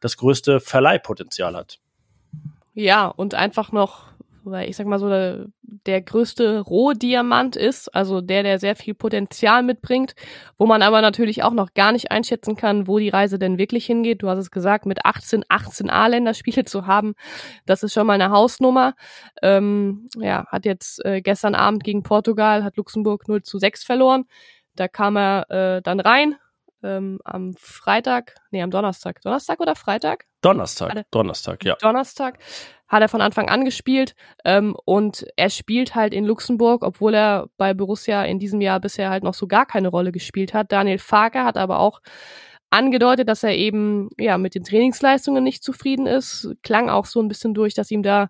das größte Verleihpotenzial hat. Ja, und einfach noch weil ich sag mal so, der, der größte Rohdiamant ist, also der, der sehr viel Potenzial mitbringt, wo man aber natürlich auch noch gar nicht einschätzen kann, wo die Reise denn wirklich hingeht. Du hast es gesagt, mit 18, 18 A-Länderspiele zu haben, das ist schon mal eine Hausnummer. Ähm, ja, hat jetzt äh, gestern Abend gegen Portugal, hat Luxemburg 0 zu 6 verloren. Da kam er äh, dann rein, ähm, am Freitag, nee, am Donnerstag. Donnerstag oder Freitag? Donnerstag, Donnerstag, ja. Donnerstag hat er von Anfang an gespielt ähm, und er spielt halt in Luxemburg, obwohl er bei Borussia in diesem Jahr bisher halt noch so gar keine Rolle gespielt hat. Daniel Farker hat aber auch angedeutet, dass er eben ja mit den Trainingsleistungen nicht zufrieden ist. Klang auch so ein bisschen durch, dass ihm da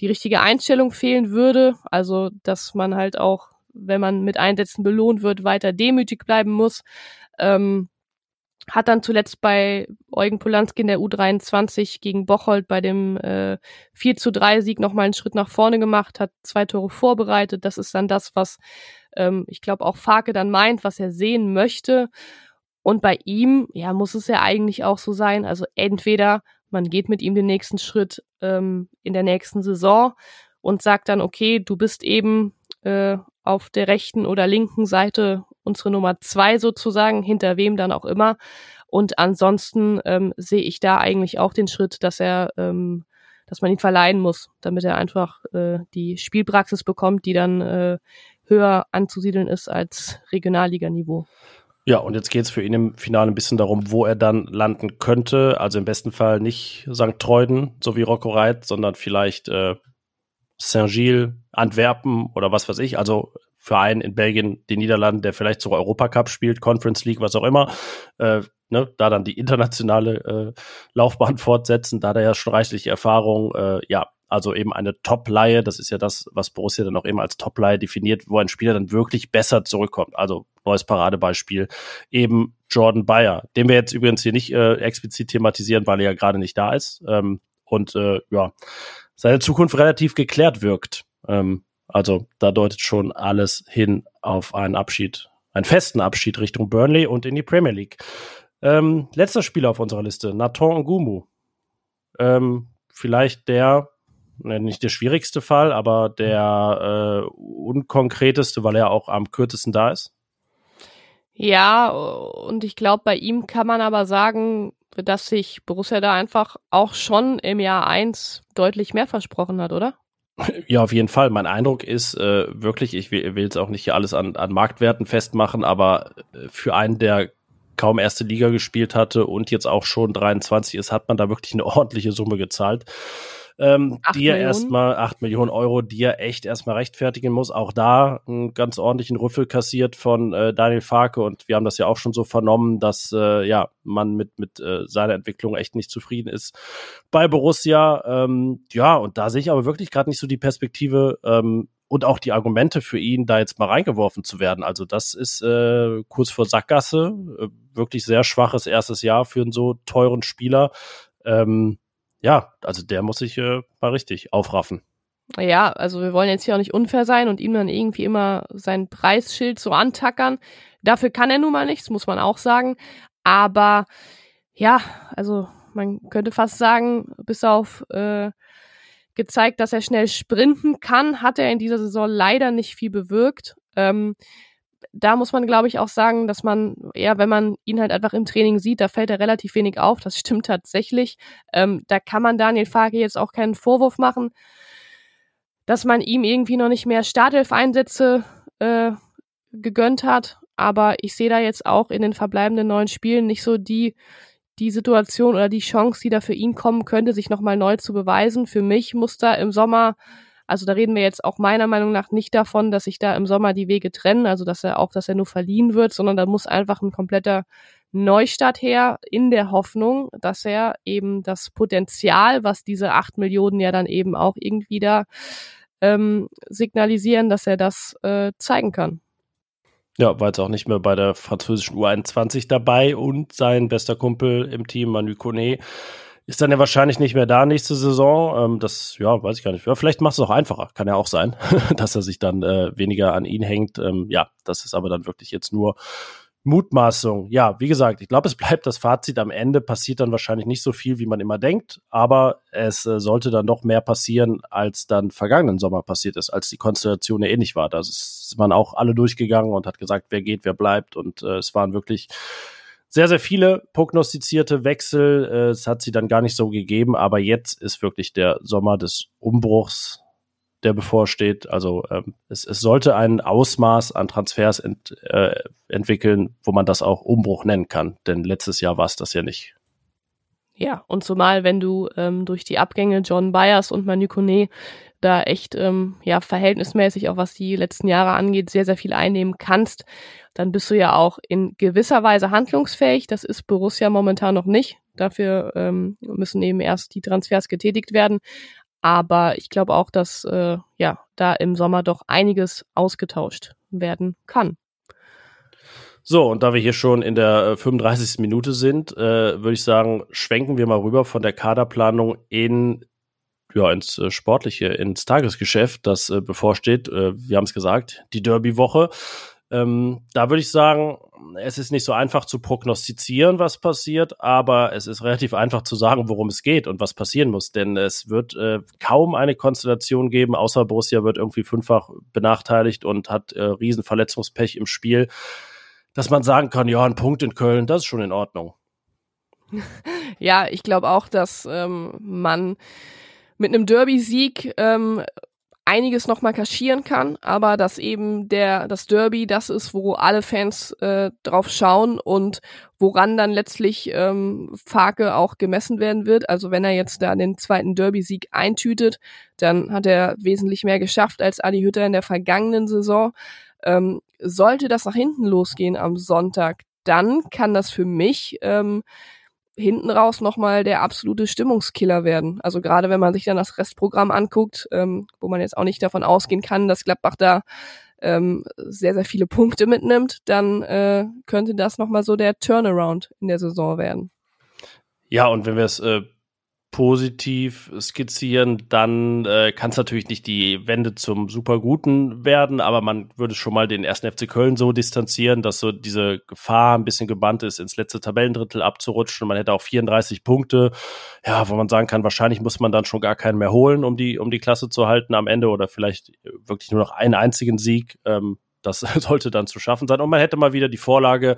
die richtige Einstellung fehlen würde. Also, dass man halt auch, wenn man mit Einsätzen belohnt wird, weiter demütig bleiben muss. Ähm, hat dann zuletzt bei Eugen Polanski in der U23 gegen Bocholt bei dem äh, 4 zu 3 Sieg nochmal einen Schritt nach vorne gemacht, hat zwei Tore vorbereitet. Das ist dann das, was ähm, ich glaube auch Farke dann meint, was er sehen möchte. Und bei ihm, ja, muss es ja eigentlich auch so sein. Also entweder man geht mit ihm den nächsten Schritt ähm, in der nächsten Saison und sagt dann, okay, du bist eben äh, auf der rechten oder linken Seite unsere Nummer zwei sozusagen, hinter wem dann auch immer. Und ansonsten ähm, sehe ich da eigentlich auch den Schritt, dass er, ähm, dass man ihn verleihen muss, damit er einfach äh, die Spielpraxis bekommt, die dann äh, höher anzusiedeln ist als Regionalliganiveau. Ja, und jetzt geht es für ihn im Finale ein bisschen darum, wo er dann landen könnte. Also im besten Fall nicht St. Treuden, so wie Rocco Reit, sondern vielleicht äh, Saint-Gilles, Antwerpen oder was weiß ich. Also für einen in Belgien, den Niederlanden, der vielleicht sogar Europacup spielt, Conference League, was auch immer. Äh, ne, da dann die internationale äh, Laufbahn fortsetzen, da der ja schon reichliche Erfahrung, äh, ja, also eben eine Top-Leihe, das ist ja das, was Borussia dann auch eben als Top-Leihe definiert, wo ein Spieler dann wirklich besser zurückkommt. Also neues Paradebeispiel, eben Jordan Bayer, den wir jetzt übrigens hier nicht äh, explizit thematisieren, weil er ja gerade nicht da ist. Ähm, und äh, ja, seine Zukunft relativ geklärt wirkt. Ähm, also da deutet schon alles hin auf einen Abschied, einen festen Abschied Richtung Burnley und in die Premier League. Ähm, letzter Spieler auf unserer Liste, Nathan Ngumu. Ähm, vielleicht der Ne, nicht der schwierigste Fall, aber der äh, unkonkreteste, weil er auch am kürzesten da ist. Ja, und ich glaube, bei ihm kann man aber sagen, dass sich Borussia da einfach auch schon im Jahr eins deutlich mehr versprochen hat, oder? Ja, auf jeden Fall. Mein Eindruck ist äh, wirklich, ich will, jetzt auch nicht hier alles an, an Marktwerten festmachen, aber äh, für einen, der kaum erste Liga gespielt hatte und jetzt auch schon 23 ist, hat man da wirklich eine ordentliche Summe gezahlt ähm, die er erstmal, acht Millionen Euro, die er echt erstmal rechtfertigen muss. Auch da einen ganz ordentlichen Rüffel kassiert von äh, Daniel Farke und wir haben das ja auch schon so vernommen, dass äh, ja man mit, mit äh, seiner Entwicklung echt nicht zufrieden ist bei Borussia. Ähm, ja, und da sehe ich aber wirklich gerade nicht so die Perspektive, ähm, und auch die Argumente für ihn, da jetzt mal reingeworfen zu werden. Also das ist äh, kurz vor Sackgasse, äh, wirklich sehr schwaches erstes Jahr für einen so teuren Spieler. Ähm, ja, also der muss sich äh, mal richtig aufraffen. Ja, also wir wollen jetzt hier auch nicht unfair sein und ihm dann irgendwie immer sein Preisschild so antackern. Dafür kann er nun mal nichts, muss man auch sagen. Aber ja, also man könnte fast sagen, bis auf äh, gezeigt, dass er schnell sprinten kann, hat er in dieser Saison leider nicht viel bewirkt. Ähm, da muss man, glaube ich, auch sagen, dass man, ja, wenn man ihn halt einfach im Training sieht, da fällt er relativ wenig auf. Das stimmt tatsächlich. Ähm, da kann man Daniel Farke jetzt auch keinen Vorwurf machen, dass man ihm irgendwie noch nicht mehr Startelf-Einsätze äh, gegönnt hat. Aber ich sehe da jetzt auch in den verbleibenden neun Spielen nicht so die, die Situation oder die Chance, die da für ihn kommen könnte, sich nochmal neu zu beweisen. Für mich muss da im Sommer also da reden wir jetzt auch meiner Meinung nach nicht davon, dass sich da im Sommer die Wege trennen, also dass er auch, dass er nur verliehen wird, sondern da muss einfach ein kompletter Neustart her in der Hoffnung, dass er eben das Potenzial, was diese acht Millionen ja dann eben auch irgendwie da ähm, signalisieren, dass er das äh, zeigen kann. Ja, war jetzt auch nicht mehr bei der französischen U21 dabei und sein bester Kumpel im Team, Manu Kone, ist dann ja wahrscheinlich nicht mehr da nächste Saison. Ähm, das, ja, weiß ich gar nicht. Ja, vielleicht macht es auch einfacher. Kann ja auch sein, dass er sich dann äh, weniger an ihn hängt. Ähm, ja, das ist aber dann wirklich jetzt nur Mutmaßung. Ja, wie gesagt, ich glaube, es bleibt das Fazit. Am Ende passiert dann wahrscheinlich nicht so viel, wie man immer denkt, aber es äh, sollte dann doch mehr passieren, als dann vergangenen Sommer passiert ist, als die Konstellation ja ähnlich war. Da ist man auch alle durchgegangen und hat gesagt, wer geht, wer bleibt. Und äh, es waren wirklich sehr, sehr viele prognostizierte Wechsel. Äh, es hat sie dann gar nicht so gegeben, aber jetzt ist wirklich der Sommer des Umbruchs, der bevorsteht. Also ähm, es, es sollte ein Ausmaß an Transfers ent, äh, entwickeln, wo man das auch Umbruch nennen kann. Denn letztes Jahr war es das ja nicht. Ja, und zumal, wenn du ähm, durch die Abgänge John Byers und Manu Kone da echt ähm, ja verhältnismäßig auch was die letzten Jahre angeht sehr sehr viel einnehmen kannst, dann bist du ja auch in gewisser Weise handlungsfähig. Das ist Borussia momentan noch nicht. Dafür ähm, müssen eben erst die Transfers getätigt werden. Aber ich glaube auch, dass äh, ja da im Sommer doch einiges ausgetauscht werden kann. So, und da wir hier schon in der 35. Äh, Minute sind, äh, würde ich sagen, schwenken wir mal rüber von der Kaderplanung in ja, ins äh, Sportliche, ins Tagesgeschäft, das äh, bevorsteht. Äh, wir haben es gesagt, die Derby-Woche. Ähm, da würde ich sagen, es ist nicht so einfach zu prognostizieren, was passiert, aber es ist relativ einfach zu sagen, worum es geht und was passieren muss. Denn es wird äh, kaum eine Konstellation geben, außer Borussia wird irgendwie fünffach benachteiligt und hat äh, Riesenverletzungspech im Spiel, dass man sagen kann, ja, ein Punkt in Köln, das ist schon in Ordnung. Ja, ich glaube auch, dass ähm, man mit einem Derby-Sieg ähm, einiges nochmal kaschieren kann, aber dass eben der das Derby das ist, wo alle Fans äh, drauf schauen und woran dann letztlich ähm, Farke auch gemessen werden wird. Also wenn er jetzt da den zweiten Derby-Sieg eintütet, dann hat er wesentlich mehr geschafft als Adi Hütter in der vergangenen Saison. Ähm, sollte das nach hinten losgehen am Sonntag, dann kann das für mich ähm, hinten raus nochmal der absolute Stimmungskiller werden. Also gerade wenn man sich dann das Restprogramm anguckt, ähm, wo man jetzt auch nicht davon ausgehen kann, dass Gladbach da ähm, sehr, sehr viele Punkte mitnimmt, dann äh, könnte das nochmal so der Turnaround in der Saison werden. Ja, und wenn wir es äh, positiv skizzieren, dann äh, kann es natürlich nicht die Wende zum Superguten werden, aber man würde schon mal den ersten FC Köln so distanzieren, dass so diese Gefahr ein bisschen gebannt ist, ins letzte Tabellendrittel abzurutschen. Man hätte auch 34 Punkte, ja, wo man sagen kann, wahrscheinlich muss man dann schon gar keinen mehr holen, um die, um die Klasse zu halten am Ende oder vielleicht wirklich nur noch einen einzigen Sieg. Ähm, das sollte dann zu schaffen sein. Und man hätte mal wieder die Vorlage,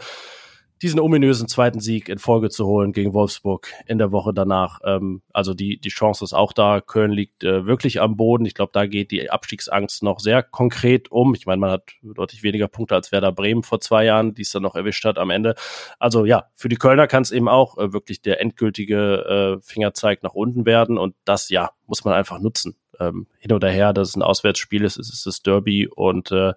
diesen ominösen zweiten Sieg in Folge zu holen gegen Wolfsburg in der Woche danach. Ähm, also die, die Chance ist auch da. Köln liegt äh, wirklich am Boden. Ich glaube, da geht die Abstiegsangst noch sehr konkret um. Ich meine, man hat deutlich weniger Punkte als Werder Bremen vor zwei Jahren, die es dann noch erwischt hat am Ende. Also ja, für die Kölner kann es eben auch äh, wirklich der endgültige äh, Fingerzeig nach unten werden. Und das, ja, muss man einfach nutzen. Ähm, hin oder her, dass es ein Auswärtsspiel ist, es ist das Derby und äh,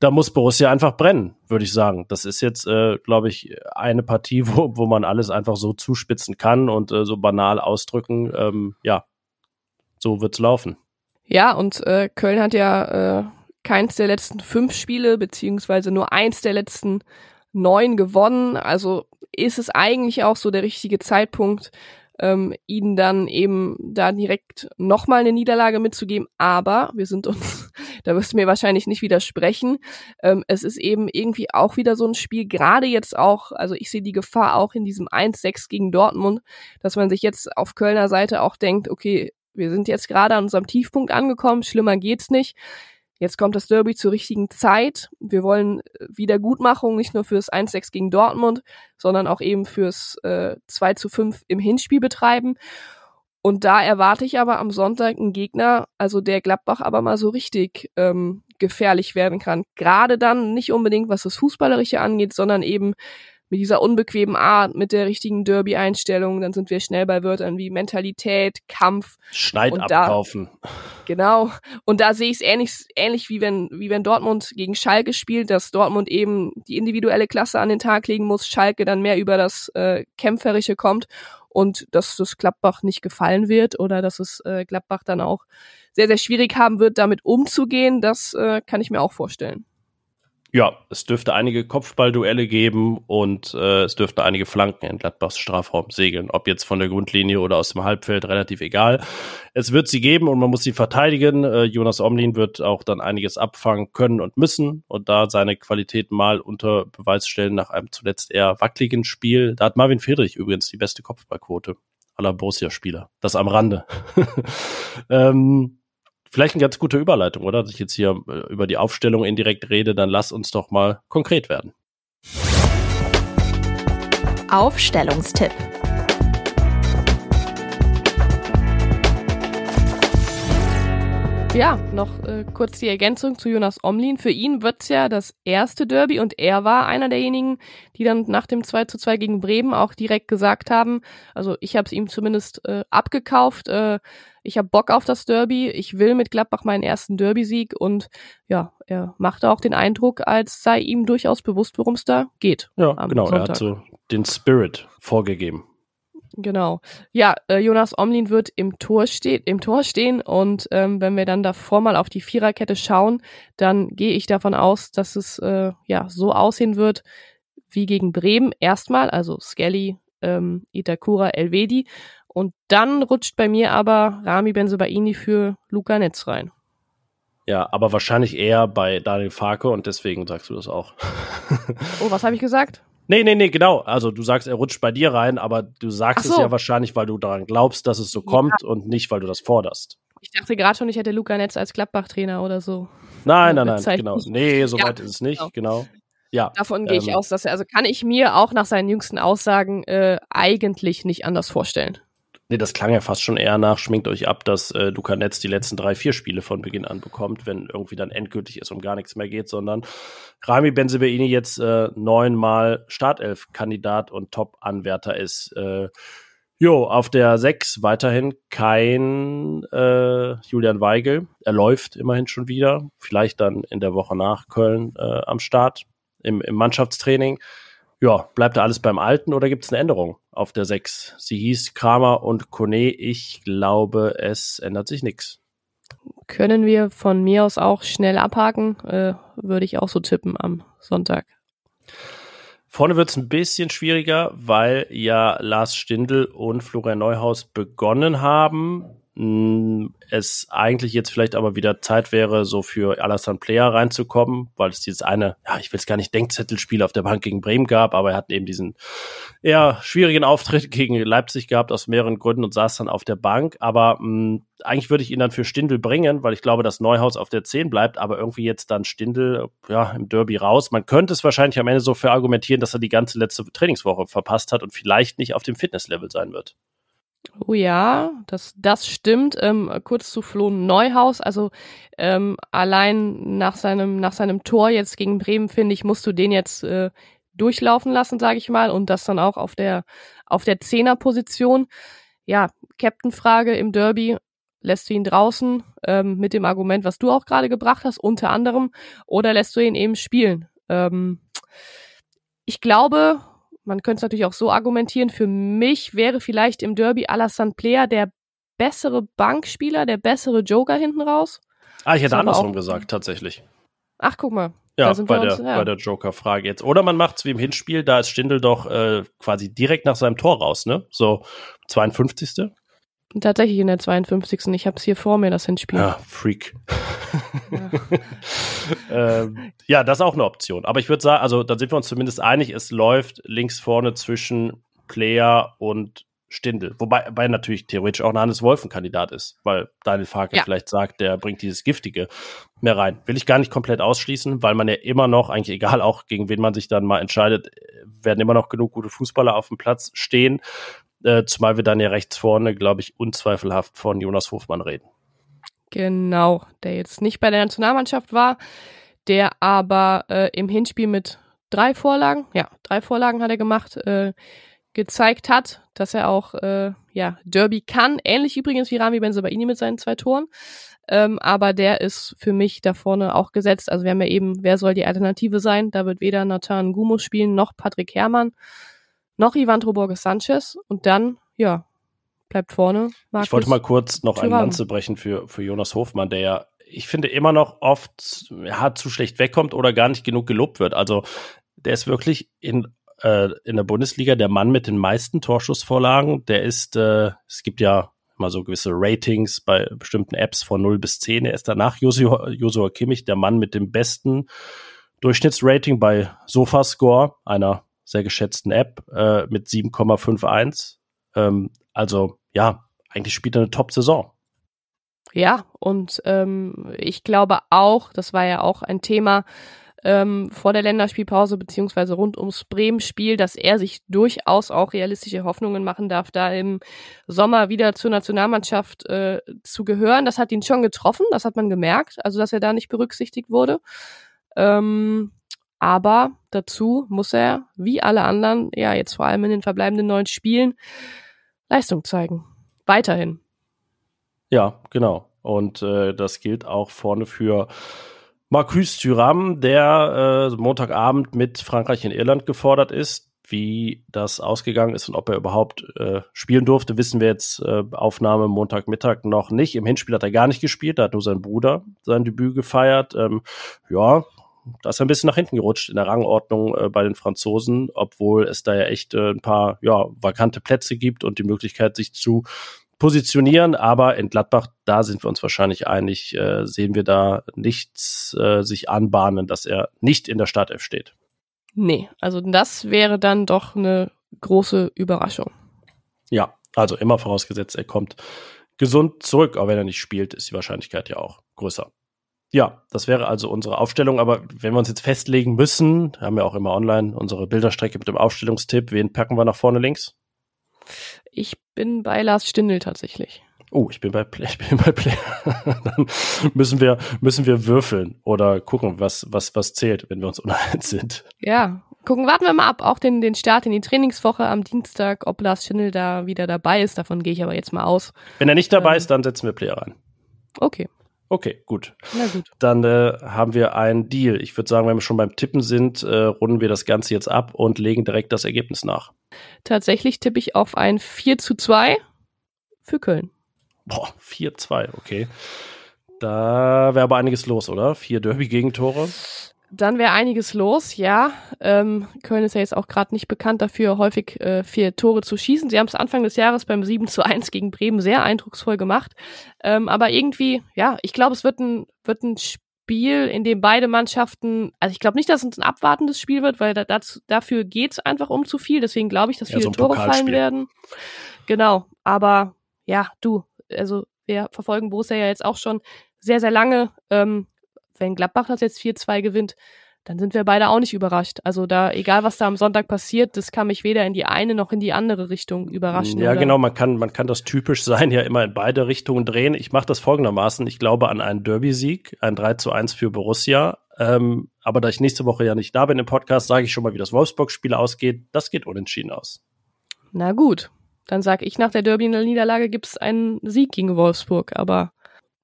da muss Borussia einfach brennen, würde ich sagen. Das ist jetzt, äh, glaube ich, eine Partie, wo, wo man alles einfach so zuspitzen kann und äh, so banal ausdrücken. Ähm, ja, so wird's laufen. Ja, und äh, Köln hat ja äh, keins der letzten fünf Spiele, beziehungsweise nur eins der letzten neun gewonnen. Also ist es eigentlich auch so der richtige Zeitpunkt, ähm, ihnen dann eben da direkt nochmal eine Niederlage mitzugeben. Aber wir sind uns, da wirst du mir wahrscheinlich nicht widersprechen, ähm, es ist eben irgendwie auch wieder so ein Spiel, gerade jetzt auch, also ich sehe die Gefahr auch in diesem 1-6 gegen Dortmund, dass man sich jetzt auf Kölner Seite auch denkt, okay, wir sind jetzt gerade an unserem Tiefpunkt angekommen, schlimmer geht's nicht. Jetzt kommt das Derby zur richtigen Zeit. Wir wollen äh, Wiedergutmachung nicht nur fürs 1-6 gegen Dortmund, sondern auch eben fürs äh, 2 zu 5 im Hinspiel betreiben. Und da erwarte ich aber am Sonntag einen Gegner, also der Gladbach aber mal so richtig ähm, gefährlich werden kann. Gerade dann nicht unbedingt, was das Fußballerische angeht, sondern eben mit dieser unbequemen Art, mit der richtigen Derby-Einstellung, dann sind wir schnell bei Wörtern wie Mentalität, Kampf. Schneid und abkaufen. Da, genau. Und da sehe ich es ähnlich, ähnlich wie wenn, wie wenn Dortmund gegen Schalke spielt, dass Dortmund eben die individuelle Klasse an den Tag legen muss, Schalke dann mehr über das äh, Kämpferische kommt und dass das Gladbach nicht gefallen wird oder dass es äh, Gladbach dann auch sehr, sehr schwierig haben wird, damit umzugehen, das äh, kann ich mir auch vorstellen. Ja, es dürfte einige Kopfballduelle geben und äh, es dürften einige Flanken in Gladbachs Strafraum segeln. Ob jetzt von der Grundlinie oder aus dem Halbfeld, relativ egal. Es wird sie geben und man muss sie verteidigen. Äh, Jonas Omlin wird auch dann einiges abfangen können und müssen und da seine Qualität mal unter Beweis stellen nach einem zuletzt eher wackeligen Spiel. Da hat Marvin Friedrich übrigens die beste Kopfballquote aller Borussia-Spieler. Das am Rande. ähm, Vielleicht eine ganz gute Überleitung, oder? Dass ich jetzt hier äh, über die Aufstellung indirekt rede, dann lass uns doch mal konkret werden. Aufstellungstipp. Ja, noch äh, kurz die Ergänzung zu Jonas Omlin. Für ihn wird's ja das erste Derby und er war einer derjenigen, die dann nach dem 2 zu 2 gegen Bremen auch direkt gesagt haben, also ich habe es ihm zumindest äh, abgekauft, äh, ich habe Bock auf das Derby, ich will mit Gladbach meinen ersten Derby-Sieg und ja, er machte auch den Eindruck, als sei ihm durchaus bewusst, worum es da geht. Ja, genau, Sonntag. er hat so den Spirit vorgegeben. Genau. Ja, äh, Jonas Omlin wird im Tor, steht, im Tor stehen und ähm, wenn wir dann davor mal auf die Viererkette schauen, dann gehe ich davon aus, dass es äh, ja so aussehen wird wie gegen Bremen erstmal, also Skelly, ähm, Itakura, Elvedi und dann rutscht bei mir aber Rami Benzebaini für Luca Netz rein. Ja, aber wahrscheinlich eher bei Daniel Farke und deswegen sagst du das auch. oh, was habe ich gesagt? Nee, nee, nee, genau. Also du sagst, er rutscht bei dir rein, aber du sagst so. es ja wahrscheinlich, weil du daran glaubst, dass es so ja. kommt und nicht, weil du das forderst. Ich dachte gerade schon, ich hätte Luca Netz als Gladbach-Trainer oder so. Nein, nein, nein, genau. Nee, so ja, weit ist es nicht, genau. genau. Ja, Davon gehe ich ähm, aus, dass er, also kann ich mir auch nach seinen jüngsten Aussagen äh, eigentlich nicht anders vorstellen. Nee, das klang ja fast schon eher nach, schminkt euch ab, dass äh, Luca Netz die letzten drei, vier Spiele von Beginn an bekommt, wenn irgendwie dann endgültig es um gar nichts mehr geht, sondern Rami Benzebaini jetzt äh, neunmal Startelf-Kandidat und Top-Anwärter ist. Äh, jo, auf der sechs weiterhin kein äh, Julian Weigel. Er läuft immerhin schon wieder, vielleicht dann in der Woche nach Köln äh, am Start im, im Mannschaftstraining ja, bleibt da alles beim Alten oder gibt es eine Änderung auf der 6? Sie hieß Kramer und Kone. Ich glaube, es ändert sich nichts. Können wir von mir aus auch schnell abhaken? Äh, Würde ich auch so tippen am Sonntag. Vorne wird es ein bisschen schwieriger, weil ja Lars Stindl und Florian Neuhaus begonnen haben es eigentlich jetzt vielleicht aber wieder Zeit wäre, so für Alassane Player reinzukommen, weil es dieses eine, ja, ich will es gar nicht Denkzettelspiel auf der Bank gegen Bremen gab, aber er hat eben diesen eher schwierigen Auftritt gegen Leipzig gehabt aus mehreren Gründen und saß dann auf der Bank. Aber mh, eigentlich würde ich ihn dann für Stindel bringen, weil ich glaube, dass Neuhaus auf der 10 bleibt, aber irgendwie jetzt dann Stindel ja, im Derby raus. Man könnte es wahrscheinlich am Ende so für argumentieren, dass er die ganze letzte Trainingswoche verpasst hat und vielleicht nicht auf dem Fitnesslevel sein wird. Oh ja, das, das stimmt. Ähm, kurz zu Flo Neuhaus. Also ähm, allein nach seinem, nach seinem Tor jetzt gegen Bremen, finde ich, musst du den jetzt äh, durchlaufen lassen, sage ich mal. Und das dann auch auf der, auf der Zehnerposition. Ja, Captain-Frage im Derby. Lässt du ihn draußen ähm, mit dem Argument, was du auch gerade gebracht hast, unter anderem, oder lässt du ihn eben spielen? Ähm, ich glaube, man könnte es natürlich auch so argumentieren, für mich wäre vielleicht im Derby Alassane Player der bessere Bankspieler, der bessere Joker hinten raus. Ah, ich hätte andersrum gesagt, tatsächlich. Ach, guck mal. Ja, bei, uns, der, ja. bei der Joker-Frage jetzt. Oder man macht es wie im Hinspiel, da ist Stindel doch äh, quasi direkt nach seinem Tor raus, ne? So 52. Tatsächlich in der 52. Ich habe es hier vor mir, das Hinspiel. Ja, Freak. Ja. ähm, ja, das ist auch eine Option. Aber ich würde sagen, also da sind wir uns zumindest einig, es läuft links vorne zwischen Player und Stindel. Wobei, wobei natürlich theoretisch auch ein Hannes Wolf ein Kandidat ist, weil Daniel Farke ja. vielleicht sagt, der bringt dieses Giftige mehr rein. Will ich gar nicht komplett ausschließen, weil man ja immer noch, eigentlich egal auch gegen wen man sich dann mal entscheidet, werden immer noch genug gute Fußballer auf dem Platz stehen. Äh, zumal wir dann ja rechts vorne, glaube ich, unzweifelhaft von Jonas Hofmann reden. Genau, der jetzt nicht bei der Nationalmannschaft war, der aber äh, im Hinspiel mit drei Vorlagen, ja, drei Vorlagen hat er gemacht, äh, gezeigt hat, dass er auch äh, ja, Derby kann. Ähnlich übrigens wie Rami Benzebaini mit seinen zwei Toren. Ähm, aber der ist für mich da vorne auch gesetzt. Also wir haben ja eben, wer soll die Alternative sein? Da wird weder Nathan Gumo spielen, noch Patrick Herrmann noch Ivandro Borges Sanchez und dann, ja, bleibt vorne. Markus ich wollte mal kurz noch eine Lanze brechen für, für Jonas Hofmann, der ja, ich finde, immer noch oft ja, zu schlecht wegkommt oder gar nicht genug gelobt wird. Also der ist wirklich in, äh, in der Bundesliga der Mann mit den meisten Torschussvorlagen. Der ist, äh, es gibt ja mal so gewisse Ratings bei bestimmten Apps von 0 bis 10. Er ist danach Josua, Josua Kimmich der Mann mit dem besten Durchschnittsrating bei Sofascore, einer sehr geschätzten App äh, mit 7,51. Ähm, also ja, eigentlich spielt er eine Top-Saison. Ja, und ähm, ich glaube auch, das war ja auch ein Thema ähm, vor der Länderspielpause beziehungsweise rund ums Bremen-Spiel, dass er sich durchaus auch realistische Hoffnungen machen darf, da im Sommer wieder zur Nationalmannschaft äh, zu gehören. Das hat ihn schon getroffen, das hat man gemerkt, also dass er da nicht berücksichtigt wurde. Ähm, aber dazu muss er, wie alle anderen, ja, jetzt vor allem in den verbleibenden neun Spielen, Leistung zeigen. Weiterhin. Ja, genau. Und äh, das gilt auch vorne für Marcus Thuram, der äh, Montagabend mit Frankreich in Irland gefordert ist. Wie das ausgegangen ist und ob er überhaupt äh, spielen durfte, wissen wir jetzt äh, Aufnahme Montagmittag noch nicht. Im Hinspiel hat er gar nicht gespielt, da hat nur sein Bruder sein Debüt gefeiert. Ähm, ja, da ist er ein bisschen nach hinten gerutscht in der Rangordnung äh, bei den Franzosen, obwohl es da ja echt äh, ein paar ja, vakante Plätze gibt und die Möglichkeit, sich zu positionieren. Aber in Gladbach, da sind wir uns wahrscheinlich einig, äh, sehen wir da nichts äh, sich anbahnen, dass er nicht in der Startelf steht. Nee, also das wäre dann doch eine große Überraschung. Ja, also immer vorausgesetzt, er kommt gesund zurück, auch wenn er nicht spielt, ist die Wahrscheinlichkeit ja auch größer. Ja, das wäre also unsere Aufstellung. Aber wenn wir uns jetzt festlegen müssen, haben wir auch immer online unsere Bilderstrecke mit dem Aufstellungstipp. Wen packen wir nach vorne links? Ich bin bei Lars Stindl tatsächlich. Oh, ich bin bei Play, ich bin bei Play. Dann müssen wir, müssen wir würfeln oder gucken, was, was, was zählt, wenn wir uns uneins sind. Ja, gucken, warten wir mal ab. Auch den, den Start in die Trainingswoche am Dienstag, ob Lars Schindel da wieder dabei ist. Davon gehe ich aber jetzt mal aus. Wenn er nicht dabei ähm, ist, dann setzen wir Player rein. Okay. Okay, gut. Na gut. Dann äh, haben wir einen Deal. Ich würde sagen, wenn wir schon beim Tippen sind, äh, runden wir das Ganze jetzt ab und legen direkt das Ergebnis nach. Tatsächlich tippe ich auf ein 4 zu 2 für Köln. Boah, 4-2, okay. Da wäre aber einiges los, oder? Vier Derby-Gegentore. Dann wäre einiges los, ja. Ähm, Köln ist ja jetzt auch gerade nicht bekannt dafür, häufig äh, vier Tore zu schießen. Sie haben es Anfang des Jahres beim 7 zu 1 gegen Bremen sehr eindrucksvoll gemacht. Ähm, aber irgendwie, ja, ich glaube, es wird ein, wird ein Spiel, in dem beide Mannschaften, also ich glaube nicht, dass es ein abwartendes Spiel wird, weil da, dazu, dafür geht's einfach um zu viel. Deswegen glaube ich, dass viele ja, so Tore fallen werden. Genau, aber ja, du, also wir verfolgen Borussia ja jetzt auch schon sehr, sehr lange. Ähm, wenn Gladbach das jetzt 4-2 gewinnt, dann sind wir beide auch nicht überrascht. Also da, egal was da am Sonntag passiert, das kann mich weder in die eine noch in die andere Richtung überraschen. Ja, oder? genau, man kann, man kann das typisch sein, ja immer in beide Richtungen drehen. Ich mache das folgendermaßen. Ich glaube an einen Derby-Sieg, ein 3 zu 1 für Borussia. Ähm, aber da ich nächste Woche ja nicht da bin im Podcast, sage ich schon mal, wie das Wolfsburg-Spiel ausgeht. Das geht unentschieden aus. Na gut, dann sage ich, nach der Derby-Niederlage gibt es einen Sieg gegen Wolfsburg. Aber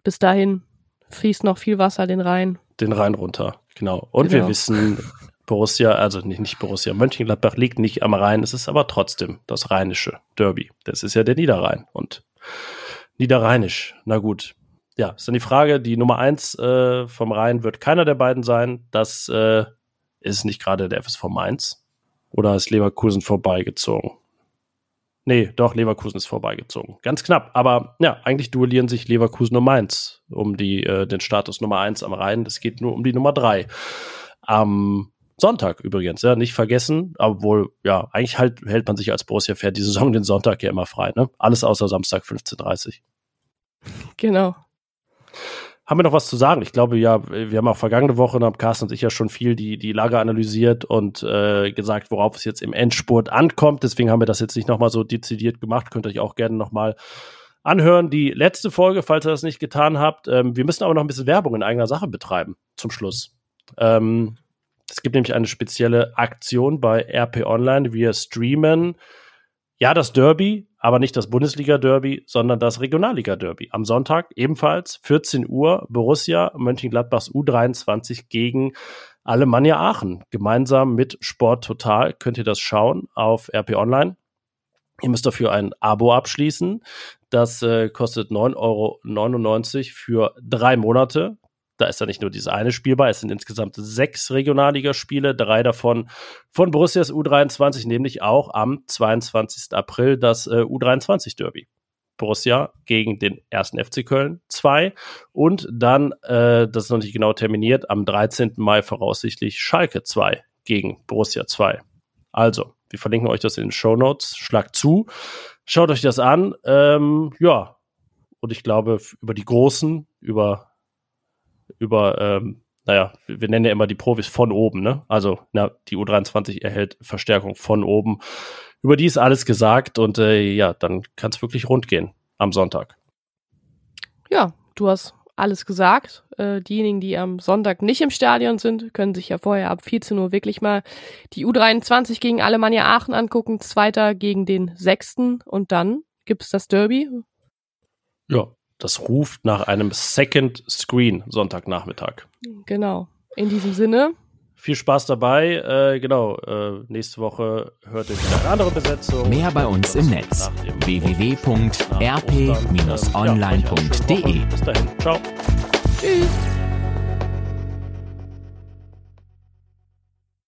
bis dahin fließt noch viel Wasser den Rhein. Den Rhein runter, genau. Und genau. wir wissen, Borussia, also nicht, nicht Borussia, Mönchengladbach liegt nicht am Rhein, es ist aber trotzdem das rheinische Derby. Das ist ja der Niederrhein und Niederrheinisch, na gut. Ja, ist dann die Frage, die Nummer eins äh, vom Rhein wird keiner der beiden sein. Das äh, ist nicht gerade der FSV Mainz. Oder ist Leverkusen vorbeigezogen? Nee, doch, Leverkusen ist vorbeigezogen. Ganz knapp. Aber ja, eigentlich duellieren sich Leverkusen und Mainz um die, äh, den Status Nummer eins am Rhein. Es geht nur um die Nummer drei. Am Sonntag übrigens, ja, nicht vergessen. Obwohl, ja, eigentlich halt, hält man sich als Borussia-Fan die Saison den Sonntag ja immer frei, ne? Alles außer Samstag 15.30 Genau. Haben wir noch was zu sagen? Ich glaube, ja, wir haben auch vergangene Woche, haben Carsten und ich ja schon viel die, die Lage analysiert und äh, gesagt, worauf es jetzt im Endspurt ankommt. Deswegen haben wir das jetzt nicht nochmal so dezidiert gemacht. Könnt ihr euch auch gerne nochmal anhören. Die letzte Folge, falls ihr das nicht getan habt. Ähm, wir müssen aber noch ein bisschen Werbung in eigener Sache betreiben zum Schluss. Ähm, es gibt nämlich eine spezielle Aktion bei RP Online. Wir streamen ja das Derby aber nicht das Bundesliga-Derby, sondern das Regionalliga-Derby. Am Sonntag ebenfalls 14 Uhr Borussia Mönchengladbachs U23 gegen Alemannia Aachen. Gemeinsam mit Sport Total könnt ihr das schauen auf RP Online. Ihr müsst dafür ein Abo abschließen. Das äh, kostet 9,99 Euro für drei Monate. Da ist ja nicht nur dieses eine Spiel bei, es sind insgesamt sechs Regionalligaspiele, drei davon von Borussias U23, nämlich auch am 22. April das äh, U23-Derby. Borussia gegen den ersten FC Köln 2 und dann, äh, das ist noch nicht genau terminiert, am 13. Mai voraussichtlich Schalke 2 gegen Borussia 2. Also, wir verlinken euch das in den Show Notes. Schlagt zu, schaut euch das an. Ähm, ja, und ich glaube, über die Großen, über über, ähm, naja, wir nennen ja immer die Profis von oben, ne? Also, na, die U23 erhält Verstärkung von oben. Über die ist alles gesagt und äh, ja, dann kann es wirklich rund gehen am Sonntag. Ja, du hast alles gesagt. Äh, diejenigen, die am Sonntag nicht im Stadion sind, können sich ja vorher ab 14 Uhr wirklich mal die U23 gegen Alemannia Aachen angucken, Zweiter gegen den Sechsten und dann gibt's das Derby. Ja, das ruft nach einem Second Screen Sonntagnachmittag. Genau. In diesem Sinne. Viel Spaß dabei. Äh, genau, äh, nächste Woche hört ihr wieder eine andere Besetzung. Mehr bei uns im Netz. www.rp-online.de Bis dahin. Ciao. Tschüss.